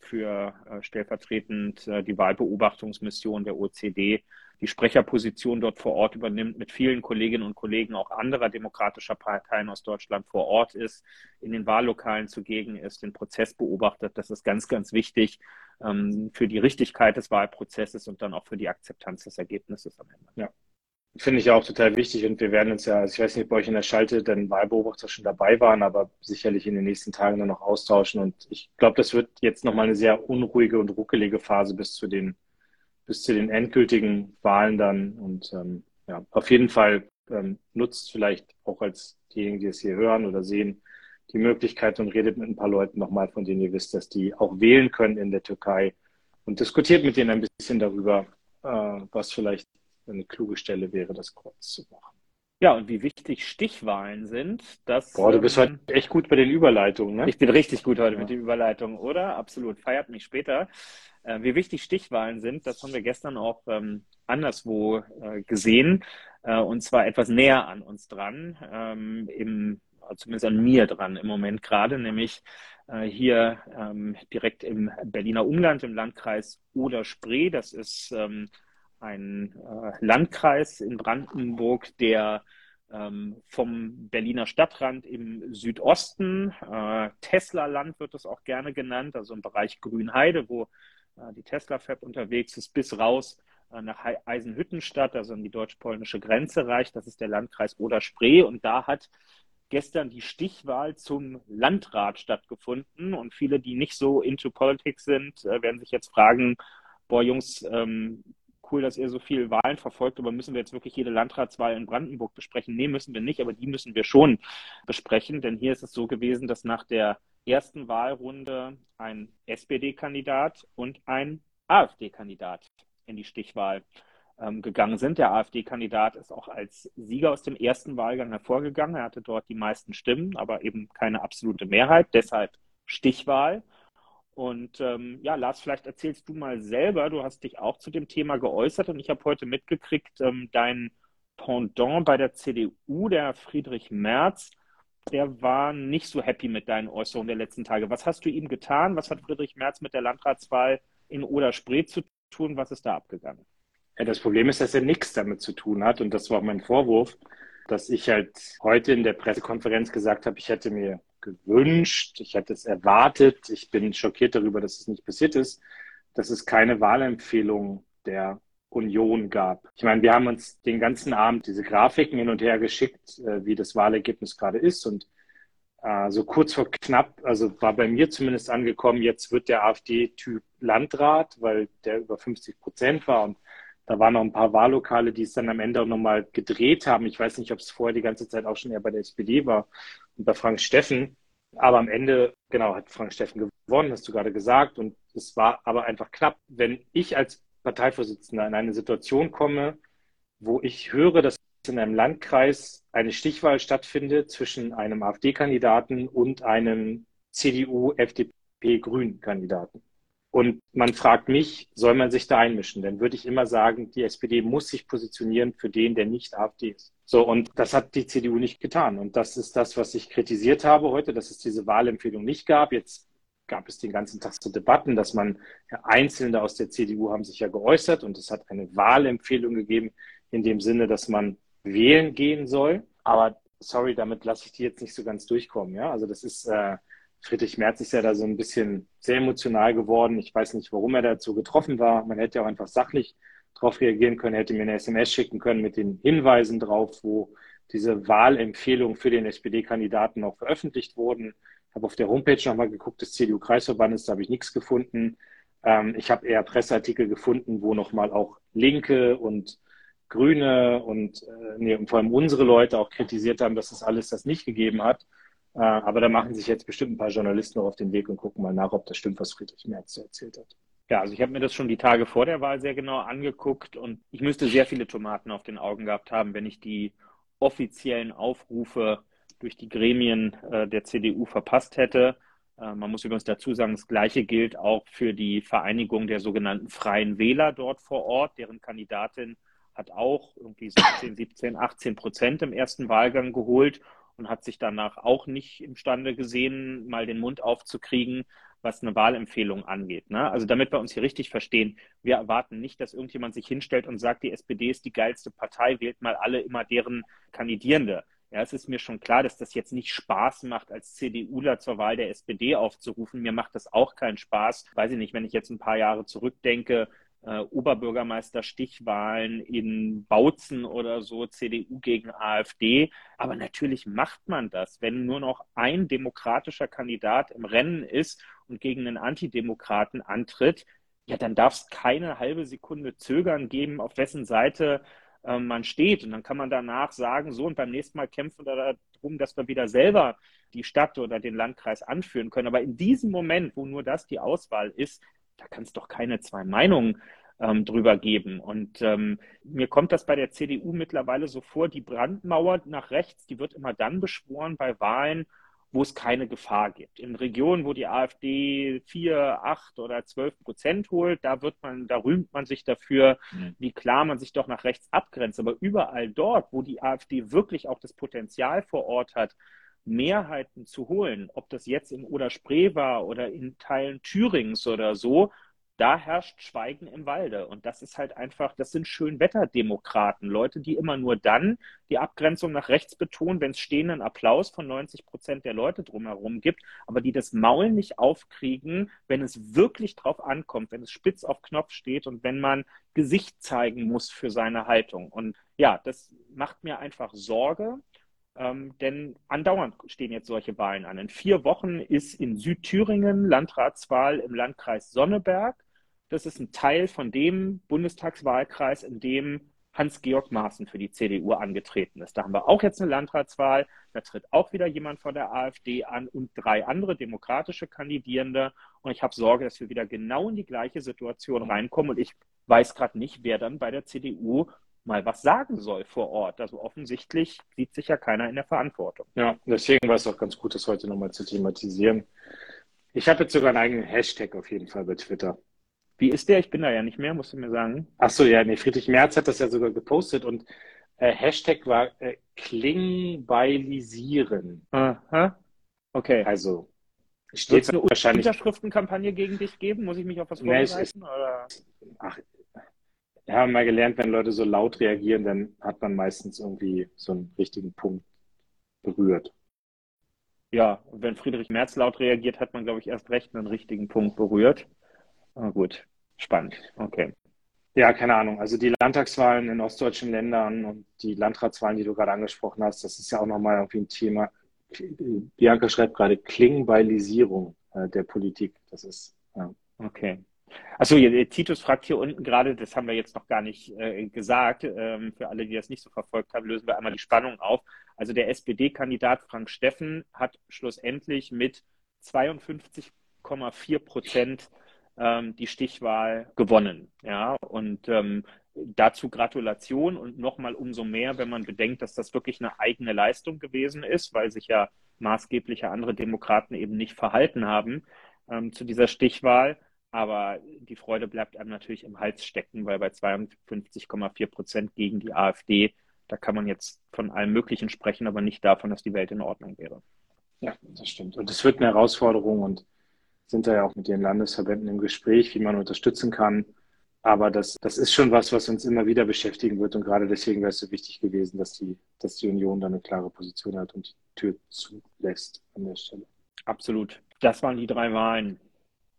für äh, stellvertretend äh, die Wahlbeobachtungsmission der OCD die Sprecherposition dort vor Ort übernimmt, mit vielen Kolleginnen und Kollegen auch anderer demokratischer Parteien aus Deutschland vor Ort ist, in den Wahllokalen zugegen ist, den Prozess beobachtet. Das ist ganz, ganz wichtig ähm, für die Richtigkeit des Wahlprozesses und dann auch für die Akzeptanz des Ergebnisses am Ende. Ja. Finde ich auch total wichtig und wir werden uns ja, also ich weiß nicht, ob bei euch in der Schalte denn Wahlbeobachter schon dabei waren, aber sicherlich in den nächsten Tagen dann noch austauschen und ich glaube, das wird jetzt nochmal eine sehr unruhige und ruckelige Phase bis zu den, bis zu den endgültigen Wahlen dann und ähm, ja, auf jeden Fall ähm, nutzt vielleicht auch als diejenigen, die es hier hören oder sehen, die Möglichkeit und redet mit ein paar Leuten nochmal, von denen ihr wisst, dass die auch wählen können in der Türkei und diskutiert mit denen ein bisschen darüber, äh, was vielleicht eine kluge Stelle wäre, das Kreuz zu machen. Ja, und wie wichtig Stichwahlen sind, das. Boah, du bist ähm, heute echt gut bei den Überleitungen, ne? Ich bin richtig gut heute ja. mit den Überleitungen, oder? Absolut. Feiert mich später. Äh, wie wichtig Stichwahlen sind, das haben wir gestern auch ähm, anderswo äh, gesehen, äh, und zwar etwas näher an uns dran, ähm, im, zumindest an mir dran im Moment gerade, nämlich äh, hier ähm, direkt im Berliner Umland, im Landkreis Oder-Spree. Das ist ähm, ein äh, Landkreis in Brandenburg, der ähm, vom Berliner Stadtrand im Südosten, äh, Tesla-Land wird es auch gerne genannt, also im Bereich Grünheide, wo äh, die Tesla-Fab unterwegs ist, bis raus äh, nach Eisenhüttenstadt, also an die deutsch-polnische Grenze reicht. Das ist der Landkreis Oder-Spree und da hat gestern die Stichwahl zum Landrat stattgefunden und viele, die nicht so into politics sind, äh, werden sich jetzt fragen, boah Jungs, ähm, cool, dass ihr so viele Wahlen verfolgt, aber müssen wir jetzt wirklich jede Landratswahl in Brandenburg besprechen? Nee, müssen wir nicht, aber die müssen wir schon besprechen, denn hier ist es so gewesen, dass nach der ersten Wahlrunde ein SPD-Kandidat und ein AfD-Kandidat in die Stichwahl ähm, gegangen sind. Der AfD-Kandidat ist auch als Sieger aus dem ersten Wahlgang hervorgegangen. Er hatte dort die meisten Stimmen, aber eben keine absolute Mehrheit, deshalb Stichwahl. Und ähm, ja, Lars, vielleicht erzählst du mal selber, du hast dich auch zu dem Thema geäußert und ich habe heute mitgekriegt, ähm, dein Pendant bei der CDU, der Friedrich Merz, der war nicht so happy mit deinen Äußerungen der letzten Tage. Was hast du ihm getan? Was hat Friedrich Merz mit der Landratswahl in Oder-Spree zu tun? Was ist da abgegangen? Ja, das Problem ist, dass er nichts damit zu tun hat und das war mein Vorwurf, dass ich halt heute in der Pressekonferenz gesagt habe, ich hätte mir gewünscht, ich hätte es erwartet, ich bin schockiert darüber, dass es nicht passiert ist, dass es keine Wahlempfehlung der Union gab. Ich meine, wir haben uns den ganzen Abend diese Grafiken hin und her geschickt, äh, wie das Wahlergebnis gerade ist. Und äh, so kurz vor knapp, also war bei mir zumindest angekommen, jetzt wird der AfD-Typ Landrat, weil der über 50 Prozent war. Und da waren noch ein paar Wahllokale, die es dann am Ende auch nochmal gedreht haben. Ich weiß nicht, ob es vorher die ganze Zeit auch schon eher bei der SPD war bei Frank Steffen. Aber am Ende, genau, hat Frank Steffen gewonnen, hast du gerade gesagt. Und es war aber einfach knapp. Wenn ich als Parteivorsitzender in eine Situation komme, wo ich höre, dass in einem Landkreis eine Stichwahl stattfindet zwischen einem AfD-Kandidaten und einem CDU-FDP-Grün-Kandidaten und man fragt mich, soll man sich da einmischen? Dann würde ich immer sagen, die SPD muss sich positionieren für den, der nicht AfD ist. So, und das hat die CDU nicht getan. Und das ist das, was ich kritisiert habe heute, dass es diese Wahlempfehlung nicht gab. Jetzt gab es den ganzen Tag zu Debatten, dass man, Einzelne aus der CDU haben sich ja geäußert und es hat eine Wahlempfehlung gegeben in dem Sinne, dass man wählen gehen soll. Aber sorry, damit lasse ich die jetzt nicht so ganz durchkommen. Ja, also das ist, äh, Friedrich Merz ist ja da so ein bisschen sehr emotional geworden. Ich weiß nicht, warum er dazu getroffen war. Man hätte ja auch einfach sachlich darauf reagieren können, hätte mir eine SMS schicken können mit den Hinweisen drauf, wo diese Wahlempfehlungen für den SPD-Kandidaten auch veröffentlicht wurden. habe auf der Homepage nochmal geguckt des CDU-Kreisverbandes, da habe ich nichts gefunden. Ähm, ich habe eher Presseartikel gefunden, wo nochmal auch Linke und Grüne und, äh, nee, und vor allem unsere Leute auch kritisiert haben, dass das alles das nicht gegeben hat. Äh, aber da machen sich jetzt bestimmt ein paar Journalisten noch auf den Weg und gucken mal nach, ob das stimmt, was Friedrich Merz erzählt hat. Ja, also ich habe mir das schon die Tage vor der Wahl sehr genau angeguckt und ich müsste sehr viele Tomaten auf den Augen gehabt haben, wenn ich die offiziellen Aufrufe durch die Gremien äh, der CDU verpasst hätte. Äh, man muss übrigens dazu sagen, das Gleiche gilt auch für die Vereinigung der sogenannten Freien Wähler dort vor Ort. Deren Kandidatin hat auch irgendwie 16, 17, 18 Prozent im ersten Wahlgang geholt und hat sich danach auch nicht imstande gesehen, mal den Mund aufzukriegen, was eine Wahlempfehlung angeht. Ne? Also damit wir uns hier richtig verstehen, wir erwarten nicht, dass irgendjemand sich hinstellt und sagt, die SPD ist die geilste Partei, wählt mal alle immer deren Kandidierende. Ja, es ist mir schon klar, dass das jetzt nicht Spaß macht, als CDUler zur Wahl der SPD aufzurufen. Mir macht das auch keinen Spaß. Weiß ich nicht, wenn ich jetzt ein paar Jahre zurückdenke, äh, Oberbürgermeister-Stichwahlen in Bautzen oder so, CDU gegen AfD. Aber natürlich macht man das, wenn nur noch ein demokratischer Kandidat im Rennen ist und gegen einen Antidemokraten antritt. Ja, dann darf es keine halbe Sekunde Zögern geben, auf wessen Seite äh, man steht. Und dann kann man danach sagen, so und beim nächsten Mal kämpfen wir darum, dass wir wieder selber die Stadt oder den Landkreis anführen können. Aber in diesem Moment, wo nur das die Auswahl ist, da kann es doch keine zwei Meinungen ähm, drüber geben. Und ähm, mir kommt das bei der CDU mittlerweile so vor, die Brandmauer nach rechts, die wird immer dann beschworen bei Wahlen, wo es keine Gefahr gibt. In Regionen, wo die AfD vier, acht oder zwölf Prozent holt, da wird man, da rühmt man sich dafür, mhm. wie klar man sich doch nach rechts abgrenzt. Aber überall dort, wo die AfD wirklich auch das Potenzial vor Ort hat, Mehrheiten zu holen, ob das jetzt in Oder-Spree war oder in Teilen Thürings oder so, da herrscht Schweigen im Walde. Und das ist halt einfach, das sind Schönwetterdemokraten, Leute, die immer nur dann die Abgrenzung nach rechts betonen, wenn es stehenden Applaus von 90 Prozent der Leute drumherum gibt, aber die das Maul nicht aufkriegen, wenn es wirklich drauf ankommt, wenn es spitz auf Knopf steht und wenn man Gesicht zeigen muss für seine Haltung. Und ja, das macht mir einfach Sorge. Ähm, denn andauernd stehen jetzt solche Wahlen an. In vier Wochen ist in Südthüringen Landratswahl im Landkreis Sonneberg. Das ist ein Teil von dem Bundestagswahlkreis, in dem Hans-Georg Maaßen für die CDU angetreten ist. Da haben wir auch jetzt eine Landratswahl. Da tritt auch wieder jemand von der AfD an und drei andere demokratische Kandidierende. Und ich habe Sorge, dass wir wieder genau in die gleiche Situation reinkommen. Und ich weiß gerade nicht, wer dann bei der CDU mal was sagen soll vor Ort. Also offensichtlich sieht sich ja keiner in der Verantwortung. Ja, deswegen war es auch ganz gut, das heute nochmal zu thematisieren. Ich habe jetzt sogar einen eigenen Hashtag auf jeden Fall bei Twitter. Wie ist der? Ich bin da ja nicht mehr, musst du mir sagen. Ach so, ja, nee, Friedrich Merz hat das ja sogar gepostet und äh, Hashtag war äh, Klingbeilisieren. Aha. Okay. Also steht eine wahrscheinlich Unterschriftenkampagne gegen dich geben? Muss ich mich auf was vorbereiten? Nee, ach, wir haben mal gelernt, wenn Leute so laut reagieren, dann hat man meistens irgendwie so einen richtigen Punkt berührt. Ja, wenn Friedrich Merz laut reagiert, hat man, glaube ich, erst recht einen richtigen Punkt berührt. Ah, gut, spannend. Okay. Ja, keine Ahnung. Also die Landtagswahlen in ostdeutschen Ländern und die Landratswahlen, die du gerade angesprochen hast, das ist ja auch nochmal irgendwie ein Thema. Bianca schreibt gerade Klingbealisierung äh, der Politik. Das ist, ja. Okay. Achso, Titus fragt hier unten gerade, das haben wir jetzt noch gar nicht äh, gesagt, ähm, für alle, die das nicht so verfolgt haben, lösen wir einmal die Spannung auf. Also der SPD-Kandidat Frank Steffen hat schlussendlich mit 52,4 Prozent ähm, die Stichwahl gewonnen. Ja, und ähm, dazu Gratulation und nochmal umso mehr, wenn man bedenkt, dass das wirklich eine eigene Leistung gewesen ist, weil sich ja maßgebliche andere Demokraten eben nicht verhalten haben ähm, zu dieser Stichwahl. Aber die Freude bleibt einem natürlich im Hals stecken, weil bei 52,4 Prozent gegen die AfD, da kann man jetzt von allem Möglichen sprechen, aber nicht davon, dass die Welt in Ordnung wäre. Ja, das stimmt. Und es wird eine Herausforderung und sind da ja auch mit den Landesverbänden im Gespräch, wie man unterstützen kann. Aber das, das ist schon was, was uns immer wieder beschäftigen wird. Und gerade deswegen wäre es so wichtig gewesen, dass die, dass die Union da eine klare Position hat und die Tür zulässt an der Stelle. Absolut. Das waren die drei Wahlen.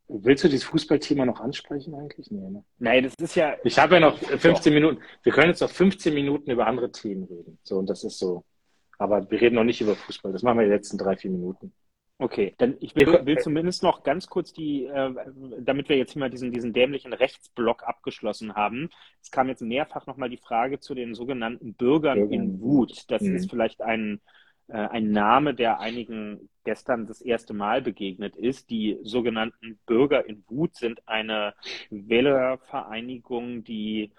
Willst du dieses Fußballthema noch ansprechen eigentlich? Nee, ne? Nein, das ist ja. Ich habe ja noch 15 doch. Minuten. Wir können jetzt noch 15 Minuten über andere Themen reden. So, und das ist so. Aber wir reden noch nicht über Fußball. Das machen wir die letzten drei, vier Minuten. Okay, dann ich will, will zumindest noch ganz kurz die, äh, damit wir jetzt mal diesen, diesen dämlichen Rechtsblock abgeschlossen haben. Es kam jetzt mehrfach nochmal die Frage zu den sogenannten Bürgern Bürger. in Wut. Das mhm. ist vielleicht ein, äh, ein Name, der einigen gestern das erste Mal begegnet ist. Die sogenannten Bürger in Wut sind eine Wählervereinigung, die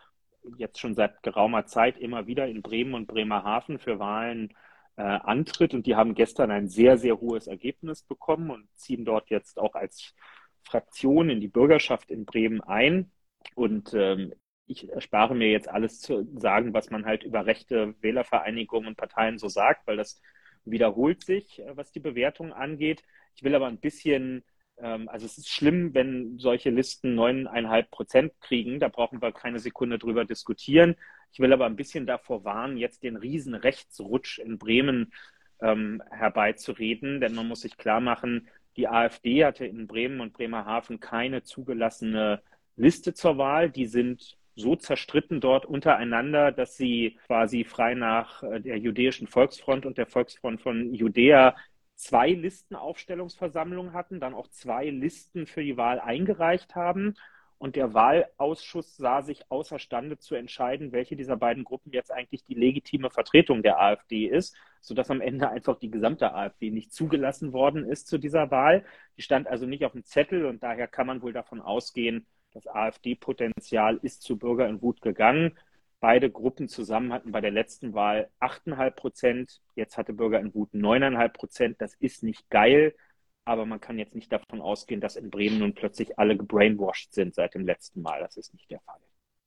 jetzt schon seit geraumer Zeit immer wieder in Bremen und Bremerhaven für Wahlen äh, antritt. Und die haben gestern ein sehr, sehr hohes Ergebnis bekommen und ziehen dort jetzt auch als Fraktion in die Bürgerschaft in Bremen ein. Und ähm, ich erspare mir jetzt alles zu sagen, was man halt über rechte Wählervereinigungen und Parteien so sagt, weil das wiederholt sich, äh, was die Bewertung angeht. Ich will aber ein bisschen, ähm, also es ist schlimm, wenn solche Listen neuneinhalb Prozent kriegen. Da brauchen wir keine Sekunde drüber diskutieren. Ich will aber ein bisschen davor warnen, jetzt den riesen Rechtsrutsch in Bremen ähm, herbeizureden, denn man muss sich klar machen, die AfD hatte in Bremen und Bremerhaven keine zugelassene Liste zur Wahl. Die sind so zerstritten dort untereinander, dass sie quasi frei nach äh, der jüdischen Volksfront und der Volksfront von Judäa zwei Listenaufstellungsversammlungen hatten, dann auch zwei Listen für die Wahl eingereicht haben und der Wahlausschuss sah sich außerstande zu entscheiden, welche dieser beiden Gruppen jetzt eigentlich die legitime Vertretung der AfD ist, sodass am Ende einfach die gesamte AfD nicht zugelassen worden ist zu dieser Wahl. Die stand also nicht auf dem Zettel und daher kann man wohl davon ausgehen, das AfD-Potenzial ist zu Bürger in Wut gegangen. Beide Gruppen zusammen hatten bei der letzten Wahl 8,5 Prozent. Jetzt hatte Bürger in Wut 9,5 Prozent. Das ist nicht geil aber man kann jetzt nicht davon ausgehen, dass in Bremen nun plötzlich alle gebrainwashed sind seit dem letzten Mal. Das ist nicht der Fall.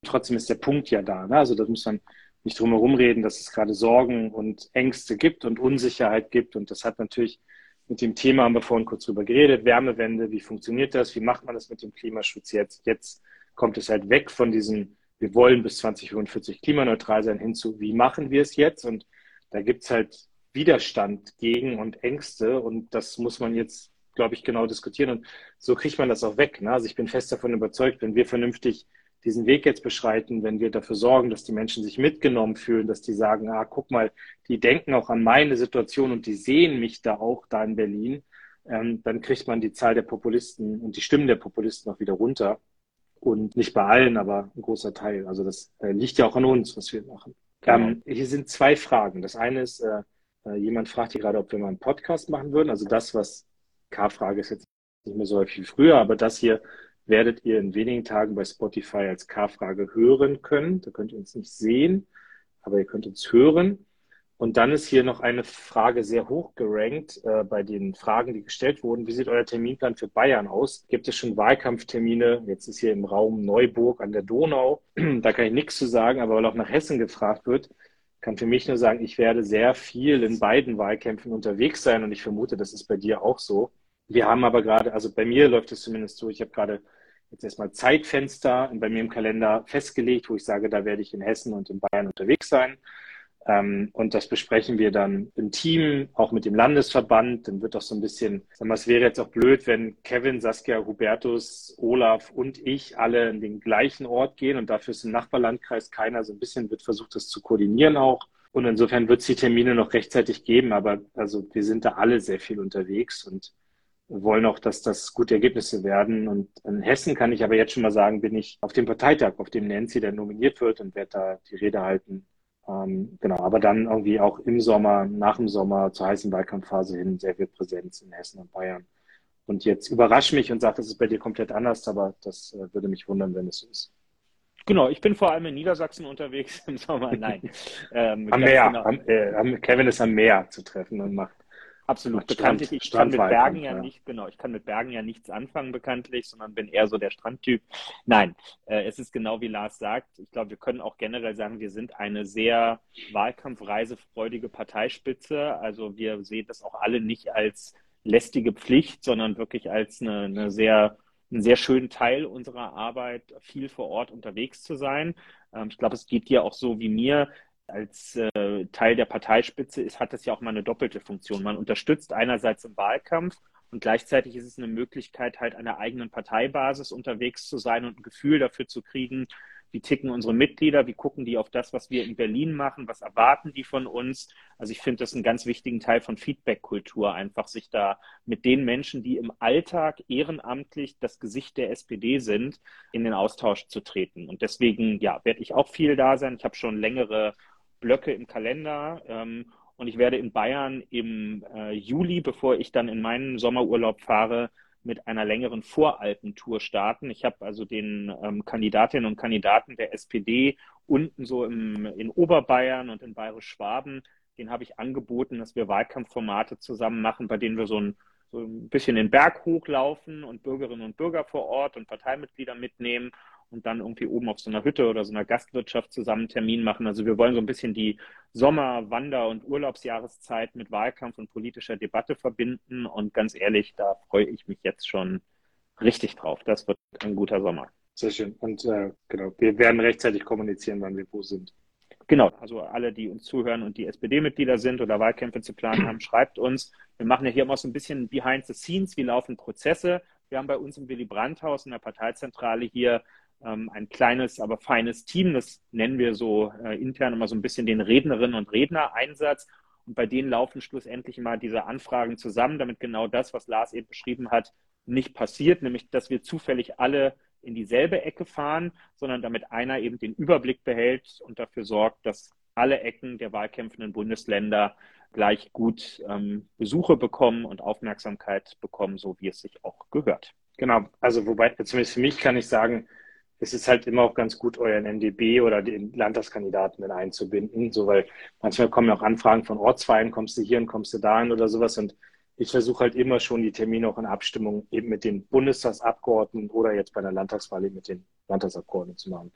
Trotzdem ist der Punkt ja da. Ne? Also da muss man nicht drum herum reden, dass es gerade Sorgen und Ängste gibt und Unsicherheit gibt. Und das hat natürlich mit dem Thema, haben wir vorhin kurz drüber geredet, Wärmewende, wie funktioniert das, wie macht man das mit dem Klimaschutz jetzt? Jetzt kommt es halt weg von diesem, wir wollen bis 2045 klimaneutral sein, hin zu, wie machen wir es jetzt? Und da gibt es halt Widerstand gegen und Ängste. Und das muss man jetzt, glaube ich, genau diskutieren. Und so kriegt man das auch weg. Ne? Also ich bin fest davon überzeugt, wenn wir vernünftig diesen Weg jetzt beschreiten, wenn wir dafür sorgen, dass die Menschen sich mitgenommen fühlen, dass die sagen, ah, guck mal, die denken auch an meine Situation und die sehen mich da auch da in Berlin, ähm, dann kriegt man die Zahl der Populisten und die Stimmen der Populisten auch wieder runter. Und nicht bei allen, aber ein großer Teil. Also das äh, liegt ja auch an uns, was wir machen. Genau. Ähm, hier sind zwei Fragen. Das eine ist, äh, äh, jemand fragt hier gerade, ob wir mal einen Podcast machen würden. Also das, was K-Frage ist jetzt nicht mehr so häufig wie früher, aber das hier werdet ihr in wenigen Tagen bei Spotify als K-Frage hören können. Da könnt ihr uns nicht sehen, aber ihr könnt uns hören. Und dann ist hier noch eine Frage sehr hoch gerankt äh, bei den Fragen, die gestellt wurden. Wie sieht euer Terminplan für Bayern aus? Gibt es schon Wahlkampftermine? Jetzt ist hier im Raum Neuburg an der Donau. [clears throat] da kann ich nichts zu sagen, aber weil auch nach Hessen gefragt wird, kann für mich nur sagen, ich werde sehr viel in beiden Wahlkämpfen unterwegs sein und ich vermute, das ist bei dir auch so. Wir haben aber gerade, also bei mir läuft es zumindest so, ich habe gerade jetzt erstmal Zeitfenster bei mir im Kalender festgelegt, wo ich sage, da werde ich in Hessen und in Bayern unterwegs sein. Ähm, und das besprechen wir dann im Team, auch mit dem Landesverband. Dann wird auch so ein bisschen, sag mal, es wäre jetzt auch blöd, wenn Kevin, Saskia, Hubertus, Olaf und ich alle in den gleichen Ort gehen und dafür ist im Nachbarlandkreis keiner. So ein bisschen wird versucht, das zu koordinieren auch. Und insofern wird es die Termine noch rechtzeitig geben, aber also wir sind da alle sehr viel unterwegs und wollen auch, dass das gute Ergebnisse werden. Und in Hessen kann ich aber jetzt schon mal sagen, bin ich auf dem Parteitag, auf dem Nancy dann nominiert wird und werde da die Rede halten ähm, genau, aber dann irgendwie auch im Sommer, nach dem Sommer zur heißen Wahlkampfphase hin sehr viel Präsenz in Hessen und Bayern. Und jetzt überrasch mich und sag, das ist bei dir komplett anders, aber das äh, würde mich wundern, wenn es so ist. Genau, ich bin vor allem in Niedersachsen unterwegs im Sommer. Nein. [laughs] Ähm, am Meer. Genau. Am, äh, Kevin ist am Meer zu treffen und macht Absolut. Bekanntlich, ich kann mit Bergen ja, ja, nicht, genau, ich kann mit Bergen ja nichts anfangen, bekanntlich, sondern bin eher so der Strandtyp. Nein, äh, es ist genau wie Lars sagt. Ich glaube, wir können auch generell sagen, wir sind eine sehr wahlkampfreisefreudige Parteispitze. Also wir sehen das auch alle nicht als lästige Pflicht, sondern wirklich als eine, eine sehr einen sehr schönen Teil unserer Arbeit, viel vor Ort unterwegs zu sein. Ähm, ich glaube, es geht dir auch so wie mir als äh, Teil der Parteispitze ist, hat das ja auch mal eine doppelte Funktion. Man unterstützt einerseits im Wahlkampf und gleichzeitig ist es eine Möglichkeit, halt an der eigenen Parteibasis unterwegs zu sein und ein Gefühl dafür zu kriegen, wie ticken unsere Mitglieder, wie gucken die auf das, was wir in Berlin machen, was erwarten die von uns. Also ich finde das einen ganz wichtigen Teil von Feedback-Kultur, einfach sich da mit den Menschen, die im Alltag ehrenamtlich das Gesicht der SPD sind, in den Austausch zu treten. Und deswegen, ja, werde ich auch viel da sein. Ich habe schon längere Blöcke im Kalender. Ähm, und ich werde in Bayern im äh, Juli, bevor ich dann in meinen Sommerurlaub fahre, mit einer längeren Voralpentour starten. Ich habe also den ähm, Kandidatinnen und Kandidaten der SPD unten so im, in Oberbayern und in Bayerisch-Schwaben, den habe ich angeboten, dass wir Wahlkampfformate zusammen machen, bei denen wir so ein, so ein bisschen den Berg hochlaufen und Bürgerinnen und Bürger vor Ort und Parteimitglieder mitnehmen und dann irgendwie oben auf so einer Hütte oder so einer Gastwirtschaft zusammen einen Termin machen. Also wir wollen so ein bisschen die Sommer-, Wander- und Urlaubsjahreszeit mit Wahlkampf und politischer Debatte verbinden. Und ganz ehrlich, da freue ich mich jetzt schon richtig drauf. Das wird ein guter Sommer. Sehr schön. Und äh, genau, wir werden rechtzeitig kommunizieren, wann wir wo sind. Genau, also alle, die uns zuhören und die SPD-Mitglieder sind oder Wahlkämpfe zu planen haben, schreibt uns. Wir machen ja hier immer so ein bisschen behind the scenes, wie laufen Prozesse. Wir haben bei uns im Willy Brandt-Haus in der Parteizentrale hier ähm, ein kleines, aber feines Team. Das nennen wir so äh, intern immer so ein bisschen den Rednerinnen und Redner-Einsatz. Und bei denen laufen schlussendlich immer diese Anfragen zusammen, damit genau das, was Lars eben beschrieben hat, nicht passiert, nämlich dass wir zufällig alle in dieselbe Ecke fahren, sondern damit einer eben den Überblick behält und dafür sorgt, dass alle Ecken der wahlkämpfenden Bundesländer gleich gut ähm, Besuche bekommen und Aufmerksamkeit bekommen, so wie es sich auch gehört. Genau, also wobei, zumindest für mich kann ich sagen, es ist halt immer auch ganz gut, euren MDB oder den Landtagskandidaten dann einzubinden, so weil manchmal kommen ja auch Anfragen von Ortsvereinen, kommst du hier und kommst du dahin oder sowas und ich versuche halt immer schon die Termine auch in Abstimmung eben mit den Bundestagsabgeordneten oder jetzt bei der Landtagswahl eben mit den Landtagsabgeordneten zu machen.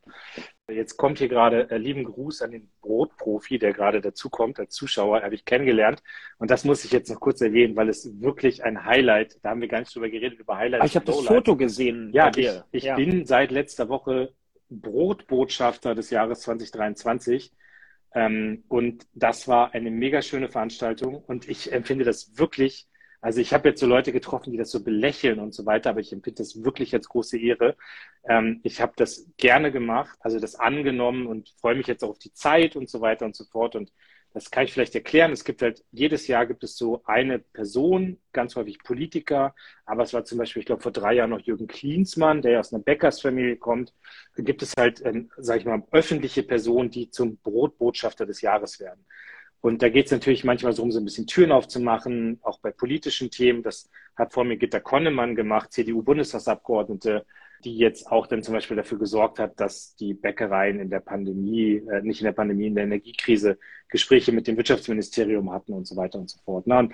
Jetzt kommt hier gerade äh, lieben Gruß an den Brotprofi, der gerade dazukommt als Zuschauer, habe ich kennengelernt. Und das muss ich jetzt noch kurz erwähnen, weil es wirklich ein Highlight, da haben wir gar nicht drüber geredet, über Highlights. Ah, ich habe das Foto gesehen. Ja, ich, ich ja. bin seit letzter Woche Brotbotschafter des Jahres 2023 ähm, und das war eine mega schöne Veranstaltung und ich empfinde das wirklich, also ich habe jetzt so Leute getroffen, die das so belächeln und so weiter, aber ich empfinde das wirklich als große Ehre. Ähm, ich habe das gerne gemacht, also das angenommen und freue mich jetzt auch auf die Zeit und so weiter und so fort und das kann ich vielleicht erklären. Es gibt halt, jedes Jahr gibt es so eine Person, ganz häufig Politiker, aber es war zum Beispiel, ich glaube, vor drei Jahren noch Jürgen Klinsmann, der ja aus einer Bäckersfamilie kommt. Da gibt es halt, ähm, sage ich mal, öffentliche Personen, die zum Brotbotschafter des Jahres werden. Und da geht es natürlich manchmal so um so ein bisschen Türen aufzumachen, auch bei politischen Themen. Das hat vor mir Gitta Konnemann gemacht, CDU-Bundestagsabgeordnete, die jetzt auch dann zum Beispiel dafür gesorgt hat, dass die Bäckereien in der Pandemie, äh, nicht in der Pandemie, in der Energiekrise Gespräche mit dem Wirtschaftsministerium hatten und so weiter und so fort. Na, und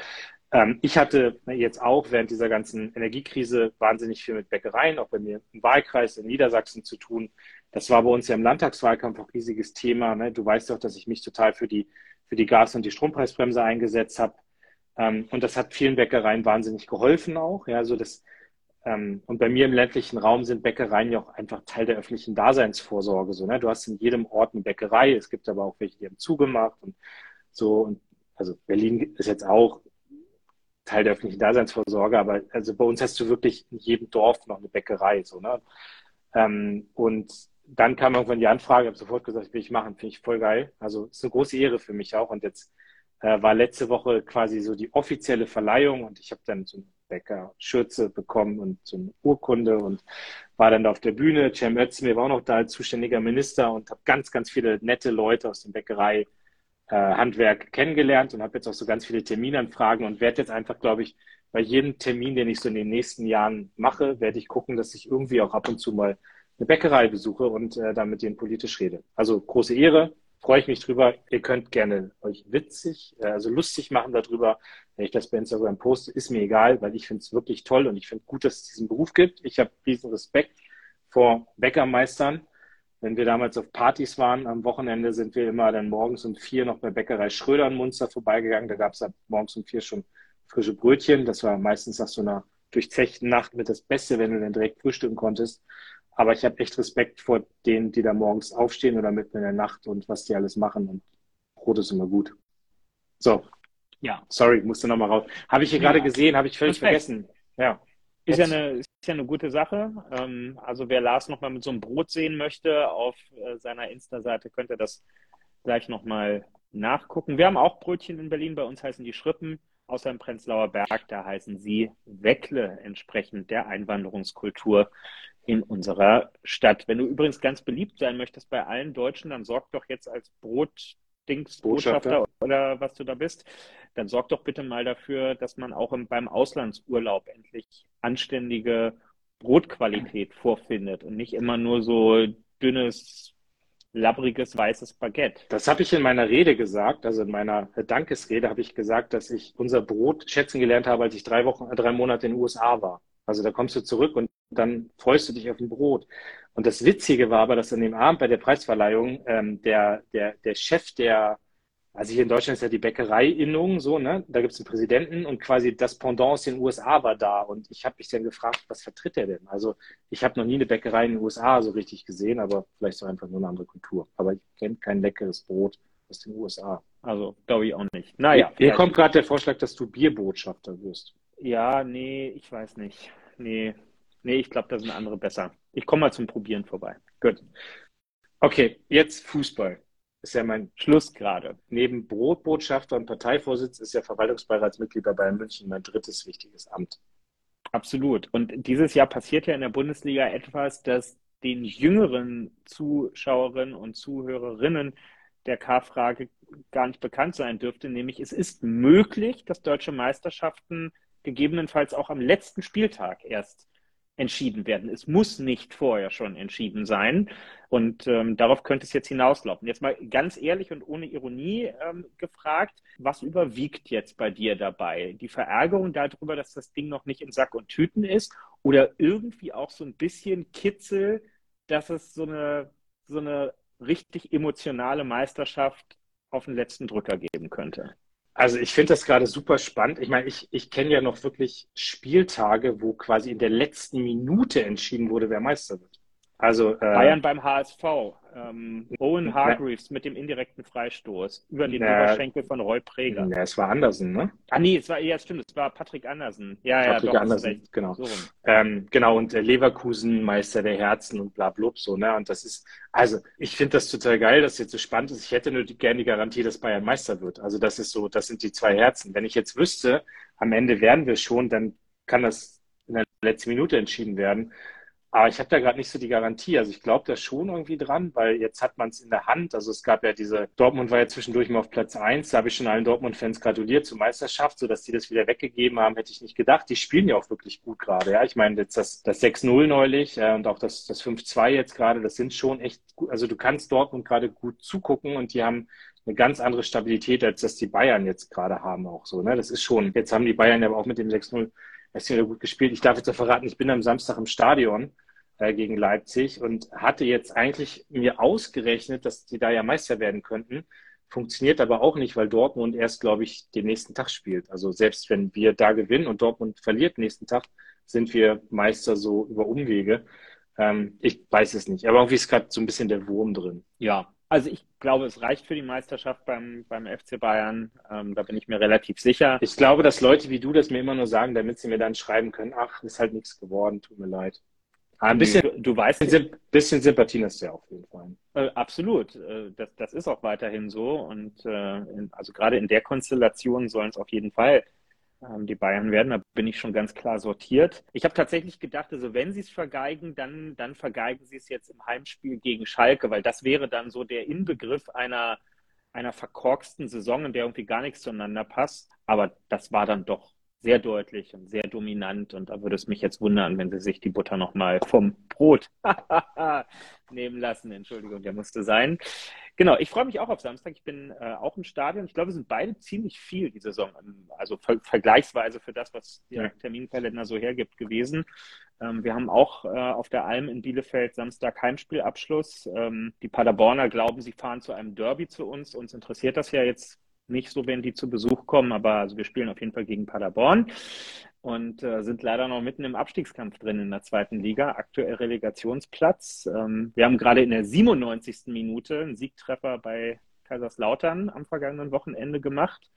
ähm, ich hatte jetzt auch während dieser ganzen Energiekrise wahnsinnig viel mit Bäckereien, auch bei mir im Wahlkreis in Niedersachsen zu tun. Das war bei uns ja im Landtagswahlkampf auch riesiges Thema. Ne? Du weißt doch, dass ich mich total für die, für die Gas- und die Strompreisbremse eingesetzt habe. Ähm, und das hat vielen Bäckereien wahnsinnig geholfen auch. Ja, so das, ähm, und bei mir im ländlichen Raum sind Bäckereien ja auch einfach Teil der öffentlichen Daseinsvorsorge. So, ne? Du hast in jedem Ort eine Bäckerei, es gibt aber auch welche, die haben zugemacht und so. Und also Berlin ist jetzt auch Teil der öffentlichen Daseinsvorsorge, aber also bei uns hast du wirklich in jedem Dorf noch eine Bäckerei. So, ne? Ähm, und dann kam irgendwann die Anfrage, habe sofort gesagt, will ich machen, finde ich voll geil. Also ist eine große Ehre für mich auch. Und jetzt äh, war letzte Woche quasi so die offizielle Verleihung und ich habe dann so ein Bäcker Schürze bekommen und so eine Urkunde und war dann da auf der Bühne. Cem Özdemir war auch noch da als zuständiger Minister und habe ganz, ganz viele nette Leute aus dem Bäckerei äh, Handwerk kennengelernt und habe jetzt auch so ganz viele Terminanfragen und werde jetzt einfach, glaube ich, bei jedem Termin, den ich so in den nächsten Jahren mache, werde ich gucken, dass ich irgendwie auch ab und zu mal eine Bäckerei besuche und äh, da mit denen politisch rede. Also große Ehre, freue ich mich drüber. Ihr könnt gerne euch witzig, äh, also lustig machen darüber. Wenn ich das bei Instagram poste, ist mir egal, weil ich finde es wirklich toll und ich finde gut, dass es diesen Beruf gibt. Ich habe riesen Respekt vor Bäckermeistern. Wenn wir damals auf Partys waren, am Wochenende sind wir immer dann morgens um vier noch bei Bäckerei Schröder in Munster vorbeigegangen. Da gab es ab morgens um vier schon frische Brötchen. Das war meistens nach so einer durchzechten Nacht mit das Beste, wenn du dann direkt frühstücken konntest. Aber ich habe echt Respekt vor denen, die da morgens aufstehen oder mitten in der Nacht und was die alles machen. Und Brot ist immer gut. So. Ja. Sorry, musste nochmal raus. Habe ich hier ja. gerade gesehen, habe ich völlig Respekt. vergessen. Ja. Ist ja, eine, ist ja eine gute Sache. Ähm, also wer Lars nochmal mit so einem Brot sehen möchte auf äh, seiner Insta-Seite, könnte das gleich nochmal nachgucken. Wir haben auch Brötchen in Berlin, bei uns heißen die Schrippen, außer im Prenzlauer Berg, da heißen sie Weckle, entsprechend der Einwanderungskultur in unserer Stadt. Wenn du übrigens ganz beliebt sein möchtest bei allen Deutschen, dann sorg doch jetzt als Brot Dings Botschafter oder was du da bist, dann sorg doch bitte mal dafür, dass man auch im, beim Auslandsurlaub endlich anständige Brotqualität vorfindet und nicht immer nur so dünnes, labbriges, weißes Baguette. Das habe ich in meiner Rede gesagt, also in meiner Dankesrede habe ich gesagt, dass ich unser Brot schätzen gelernt habe, als ich drei Wochen, drei Monate in den USA war. Also da kommst du zurück und dann freust du dich auf ein Brot. Und das Witzige war aber, dass an dem Abend bei der Preisverleihung ähm, der, der, der Chef der, also hier in Deutschland ist ja die Bäckereiinnung so, ne? Da gibt es einen Präsidenten und quasi das Pendant aus den USA war da. Und ich habe mich dann gefragt, was vertritt er denn? Also ich habe noch nie eine Bäckerei in den USA so richtig gesehen, aber vielleicht so einfach nur eine andere Kultur. Aber ich kenne kein leckeres Brot aus den USA. Also glaube ich auch nicht. Naja. Hier kommt gerade der Vorschlag, dass du Bierbotschafter wirst. Ja, nee, ich weiß nicht. Nee, Nee, ich glaube, da sind andere besser. Ich komme mal zum Probieren vorbei. Gut. Okay, jetzt Fußball. Ist ja mein Schluss gerade. Neben Brotbotschafter und Parteivorsitz ist ja Verwaltungsbeiratsmitglied bei Bayern München mein drittes wichtiges Amt. Absolut. Und dieses Jahr passiert ja in der Bundesliga etwas, das den jüngeren Zuschauerinnen und Zuhörerinnen der K-Frage gar nicht bekannt sein dürfte, nämlich es ist möglich, dass deutsche Meisterschaften gegebenenfalls auch am letzten Spieltag erst entschieden werden. Es muss nicht vorher schon entschieden sein. Und ähm, darauf könnte es jetzt hinauslaufen. Jetzt mal ganz ehrlich und ohne Ironie ähm, gefragt, was überwiegt jetzt bei dir dabei? Die Verärgerung darüber, dass das Ding noch nicht in Sack und Tüten ist oder irgendwie auch so ein bisschen Kitzel, dass es so eine, so eine richtig emotionale Meisterschaft auf den letzten Drücker geben könnte? Also ich finde das gerade super spannend. Ich meine, ich, ich kenne ja noch wirklich Spieltage, wo quasi in der letzten Minute entschieden wurde, wer Meister wird. Also äh, Bayern beim HSV. Ähm, Owen Hargreaves mit dem indirekten Freistoß über den na, Oberschenkel von Roy Preger. Ja, es war Andersen, ne? Ah nee, es war ja stimmt, es war Patrick Andersen. Ja, Patrick ja, doch, Andersen, genau. So ähm, genau und äh, Leverkusen Meister der Herzen und bla blub so, ne? Und das ist also, ich finde das total geil, dass jetzt so spannend ist. Ich hätte nur die, gerne die Garantie, dass Bayern Meister wird. Also das ist so, das sind die zwei Herzen. Wenn ich jetzt wüsste, am Ende werden wir schon, dann kann das in der letzten Minute entschieden werden. Aber ich habe da gerade nicht so die Garantie. Also ich glaube da schon irgendwie dran, weil jetzt hat man es in der Hand. Also es gab ja diese, Dortmund war ja zwischendurch mal auf Platz eins. Da habe ich schon allen Dortmund-Fans gratuliert zur Meisterschaft, sodass die das wieder weggegeben haben, hätte ich nicht gedacht. Die spielen ja auch wirklich gut gerade. Ja, ich meine jetzt das, das 6-0 neulich äh, und auch das, das 5-2 jetzt gerade, das sind schon echt gut. Also du kannst Dortmund gerade gut zugucken und die haben eine ganz andere Stabilität, als das die Bayern jetzt gerade haben auch so. Ne? Das ist schon, jetzt haben die Bayern ja auch mit dem 6-0 ist wieder gut gespielt. Ich darf jetzt auch verraten, ich bin am Samstag im Stadion äh, gegen Leipzig und hatte jetzt eigentlich mir ausgerechnet, dass die da ja Meister werden könnten. Funktioniert aber auch nicht, weil Dortmund erst, glaube ich, den nächsten Tag spielt. Also selbst wenn wir da gewinnen und Dortmund verliert nächsten Tag, sind wir Meister so über Umwege. Ähm, ich weiß es nicht. Aber irgendwie ist gerade so ein bisschen der Wurm drin. Ja, also ich glaube, es reicht für die Meisterschaft beim, beim FC Bayern. Ähm, da bin ich mir relativ sicher. Ich glaube, dass Leute wie du das mir immer nur sagen, damit sie mir dann schreiben können, ach, ist halt nichts geworden, tut mir leid. ein bisschen, du, du weißt, ein bisschen Sympathien ist ja auf jeden Fall. Äh, absolut. Äh, das, das ist auch weiterhin so. Und äh, in, also gerade in der Konstellation sollen es auf jeden Fall die Bayern werden. Da bin ich schon ganz klar sortiert. Ich habe tatsächlich gedacht, also wenn sie es vergeigen, dann, dann vergeigen sie es jetzt im Heimspiel gegen Schalke, weil das wäre dann so der Inbegriff einer, einer verkorksten Saison, in der irgendwie gar nichts zueinander passt. Aber das war dann doch sehr deutlich und sehr dominant. Und da würde es mich jetzt wundern, wenn sie sich die Butter nochmal vom Brot [laughs] nehmen lassen. Entschuldigung, der musste sein. Genau, ich freue mich auch auf Samstag. Ich bin äh, auch im Stadion. Ich glaube, wir sind beide ziemlich viel die Saison, also ver vergleichsweise für das, was der Terminkalender so hergibt, gewesen. Ähm, wir haben auch äh, auf der Alm in Bielefeld Samstag Heimspielabschluss. Ähm, die Paderborner glauben, sie fahren zu einem Derby zu uns. Uns interessiert das ja jetzt nicht so, wenn die zu Besuch kommen, aber also wir spielen auf jeden Fall gegen Paderborn und äh, sind leider noch mitten im Abstiegskampf drin in der zweiten Liga, aktuell Relegationsplatz. Ähm, wir haben gerade in der 97. Minute einen Siegtreffer bei Kaiserslautern am vergangenen Wochenende gemacht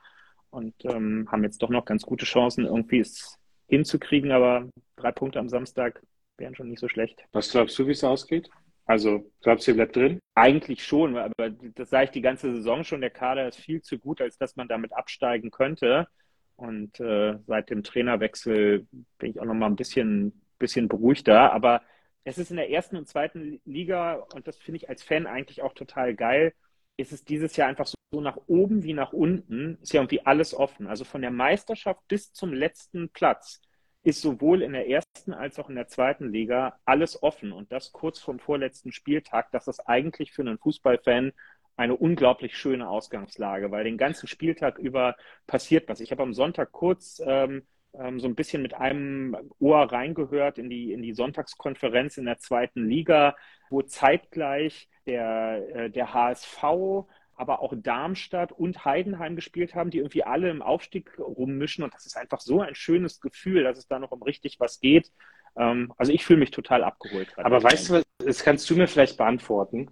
und ähm, haben jetzt doch noch ganz gute Chancen, irgendwie es hinzukriegen, aber drei Punkte am Samstag wären schon nicht so schlecht. Was glaubst du, wie es ausgeht? Also, glaubst du, ihr bleibt drin? Eigentlich schon, aber das sage ich die ganze Saison schon. Der Kader ist viel zu gut, als dass man damit absteigen könnte. Und äh, seit dem Trainerwechsel bin ich auch noch mal ein bisschen, bisschen beruhigter. Aber es ist in der ersten und zweiten Liga, und das finde ich als Fan eigentlich auch total geil, ist es dieses Jahr einfach so nach oben wie nach unten, ist ja irgendwie alles offen. Also von der Meisterschaft bis zum letzten Platz ist sowohl in der ersten als auch in der zweiten Liga alles offen und das kurz vom vorletzten Spieltag, das ist eigentlich für einen Fußballfan eine unglaublich schöne Ausgangslage, weil den ganzen Spieltag über passiert was. Ich habe am Sonntag kurz ähm, ähm, so ein bisschen mit einem Ohr reingehört in die, in die Sonntagskonferenz in der zweiten Liga, wo zeitgleich der, äh, der HSV aber auch Darmstadt und Heidenheim gespielt haben, die irgendwie alle im Aufstieg rummischen. Und das ist einfach so ein schönes Gefühl, dass es da noch um richtig was geht. Ähm, also ich fühle mich total abgeholt. Aber weißt du, das kannst du mir vielleicht beantworten.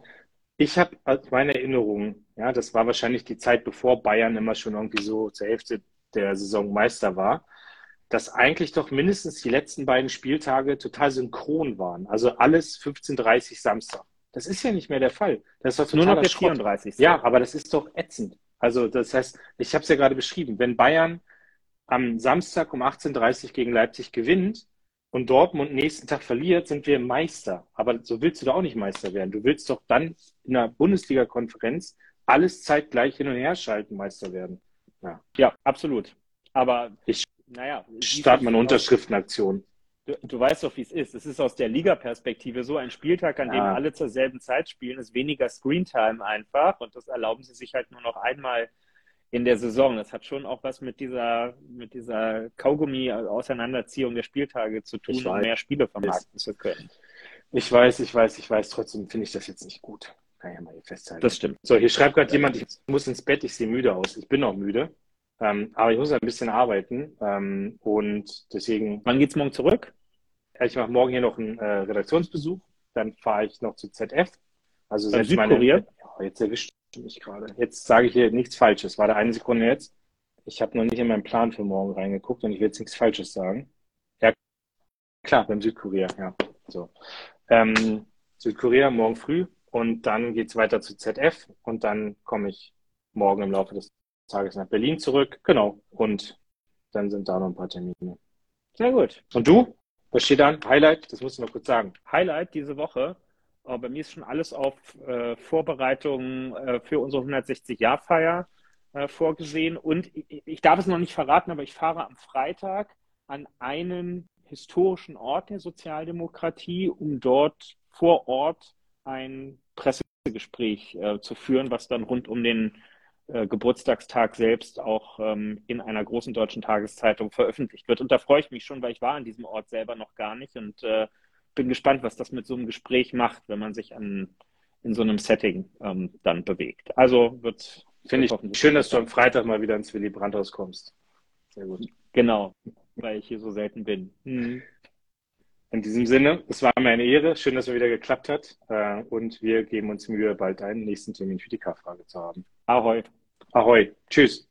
Ich habe meine Erinnerung, ja, das war wahrscheinlich die Zeit, bevor Bayern immer schon irgendwie so zur Hälfte der Saison Meister war, dass eigentlich doch mindestens die letzten beiden Spieltage total synchron waren. Also alles 15:30 Samstag. Das ist ja nicht mehr der Fall. Das ist doch nur noch der 34. Ja, aber das ist doch ätzend. Also das heißt, ich habe es ja gerade beschrieben, wenn Bayern am Samstag um 18.30 Uhr gegen Leipzig gewinnt und Dortmund nächsten Tag verliert, sind wir Meister. Aber so willst du doch auch nicht Meister werden. Du willst doch dann in der Bundesliga-Konferenz alles zeitgleich hin und her schalten, Meister werden. Ja, ja absolut. Aber ich, naja. Start mal eine Unterschriftenaktion. Du, du, weißt doch, wie es ist. Es ist aus der Liga-Perspektive so ein Spieltag, an ja. dem alle zur selben Zeit spielen, ist weniger Screentime einfach und das erlauben sie sich halt nur noch einmal in der Saison. Das hat schon auch was mit dieser, mit dieser Kaugummi-Auseinanderziehung der Spieltage zu tun, um mehr Spiele vermarkten zu können. Ich weiß, ich weiß, ich weiß, trotzdem finde ich das jetzt nicht gut. Kann ja mal hier festhalten. Das stimmt. So, hier schreibt gerade jemand, ich muss ins Bett, ich sehe müde aus. Ich bin auch müde. Ähm, aber ich muss ein bisschen arbeiten ähm, und deswegen. Wann geht's morgen zurück? Ich mache morgen hier noch einen äh, Redaktionsbesuch, dann fahre ich noch zu ZF. Also selbst meine. Ja, jetzt erwischt mich gerade. Jetzt sage ich hier nichts Falsches. War da eine Sekunde jetzt? Ich habe noch nicht in meinen Plan für morgen reingeguckt und ich will jetzt nichts Falsches sagen. Ja, klar, beim Südkorea, ja. So. Ähm, Südkorea morgen früh und dann geht's weiter zu ZF und dann komme ich morgen im Laufe des Tages nach Berlin zurück. Genau. Und dann sind da noch ein paar Termine. Sehr gut. Und du? Was steht an? Highlight? Das musst du noch kurz sagen. Highlight diese Woche. Oh, bei mir ist schon alles auf äh, Vorbereitungen äh, für unsere 160-Jahr-Feier äh, vorgesehen. Und ich, ich darf es noch nicht verraten, aber ich fahre am Freitag an einen historischen Ort der Sozialdemokratie, um dort vor Ort ein Pressegespräch äh, zu führen, was dann rund um den äh, Geburtstagstag selbst auch ähm, in einer großen deutschen Tageszeitung veröffentlicht wird. Und da freue ich mich schon, weil ich war an diesem Ort selber noch gar nicht und äh, bin gespannt, was das mit so einem Gespräch macht, wenn man sich an, in so einem Setting ähm, dann bewegt. Also wird. Finde ich schön, dass du am Freitag mal wieder ins Willy Brandt-Haus kommst. Sehr gut. Genau, weil ich hier so selten bin. Hm. In diesem Sinne, es war mir eine Ehre. Schön, dass es wieder geklappt hat. Äh, und wir geben uns Mühe, bald einen nächsten Termin für die K-Frage zu haben. Ahoi. Ahoi. Tschüss.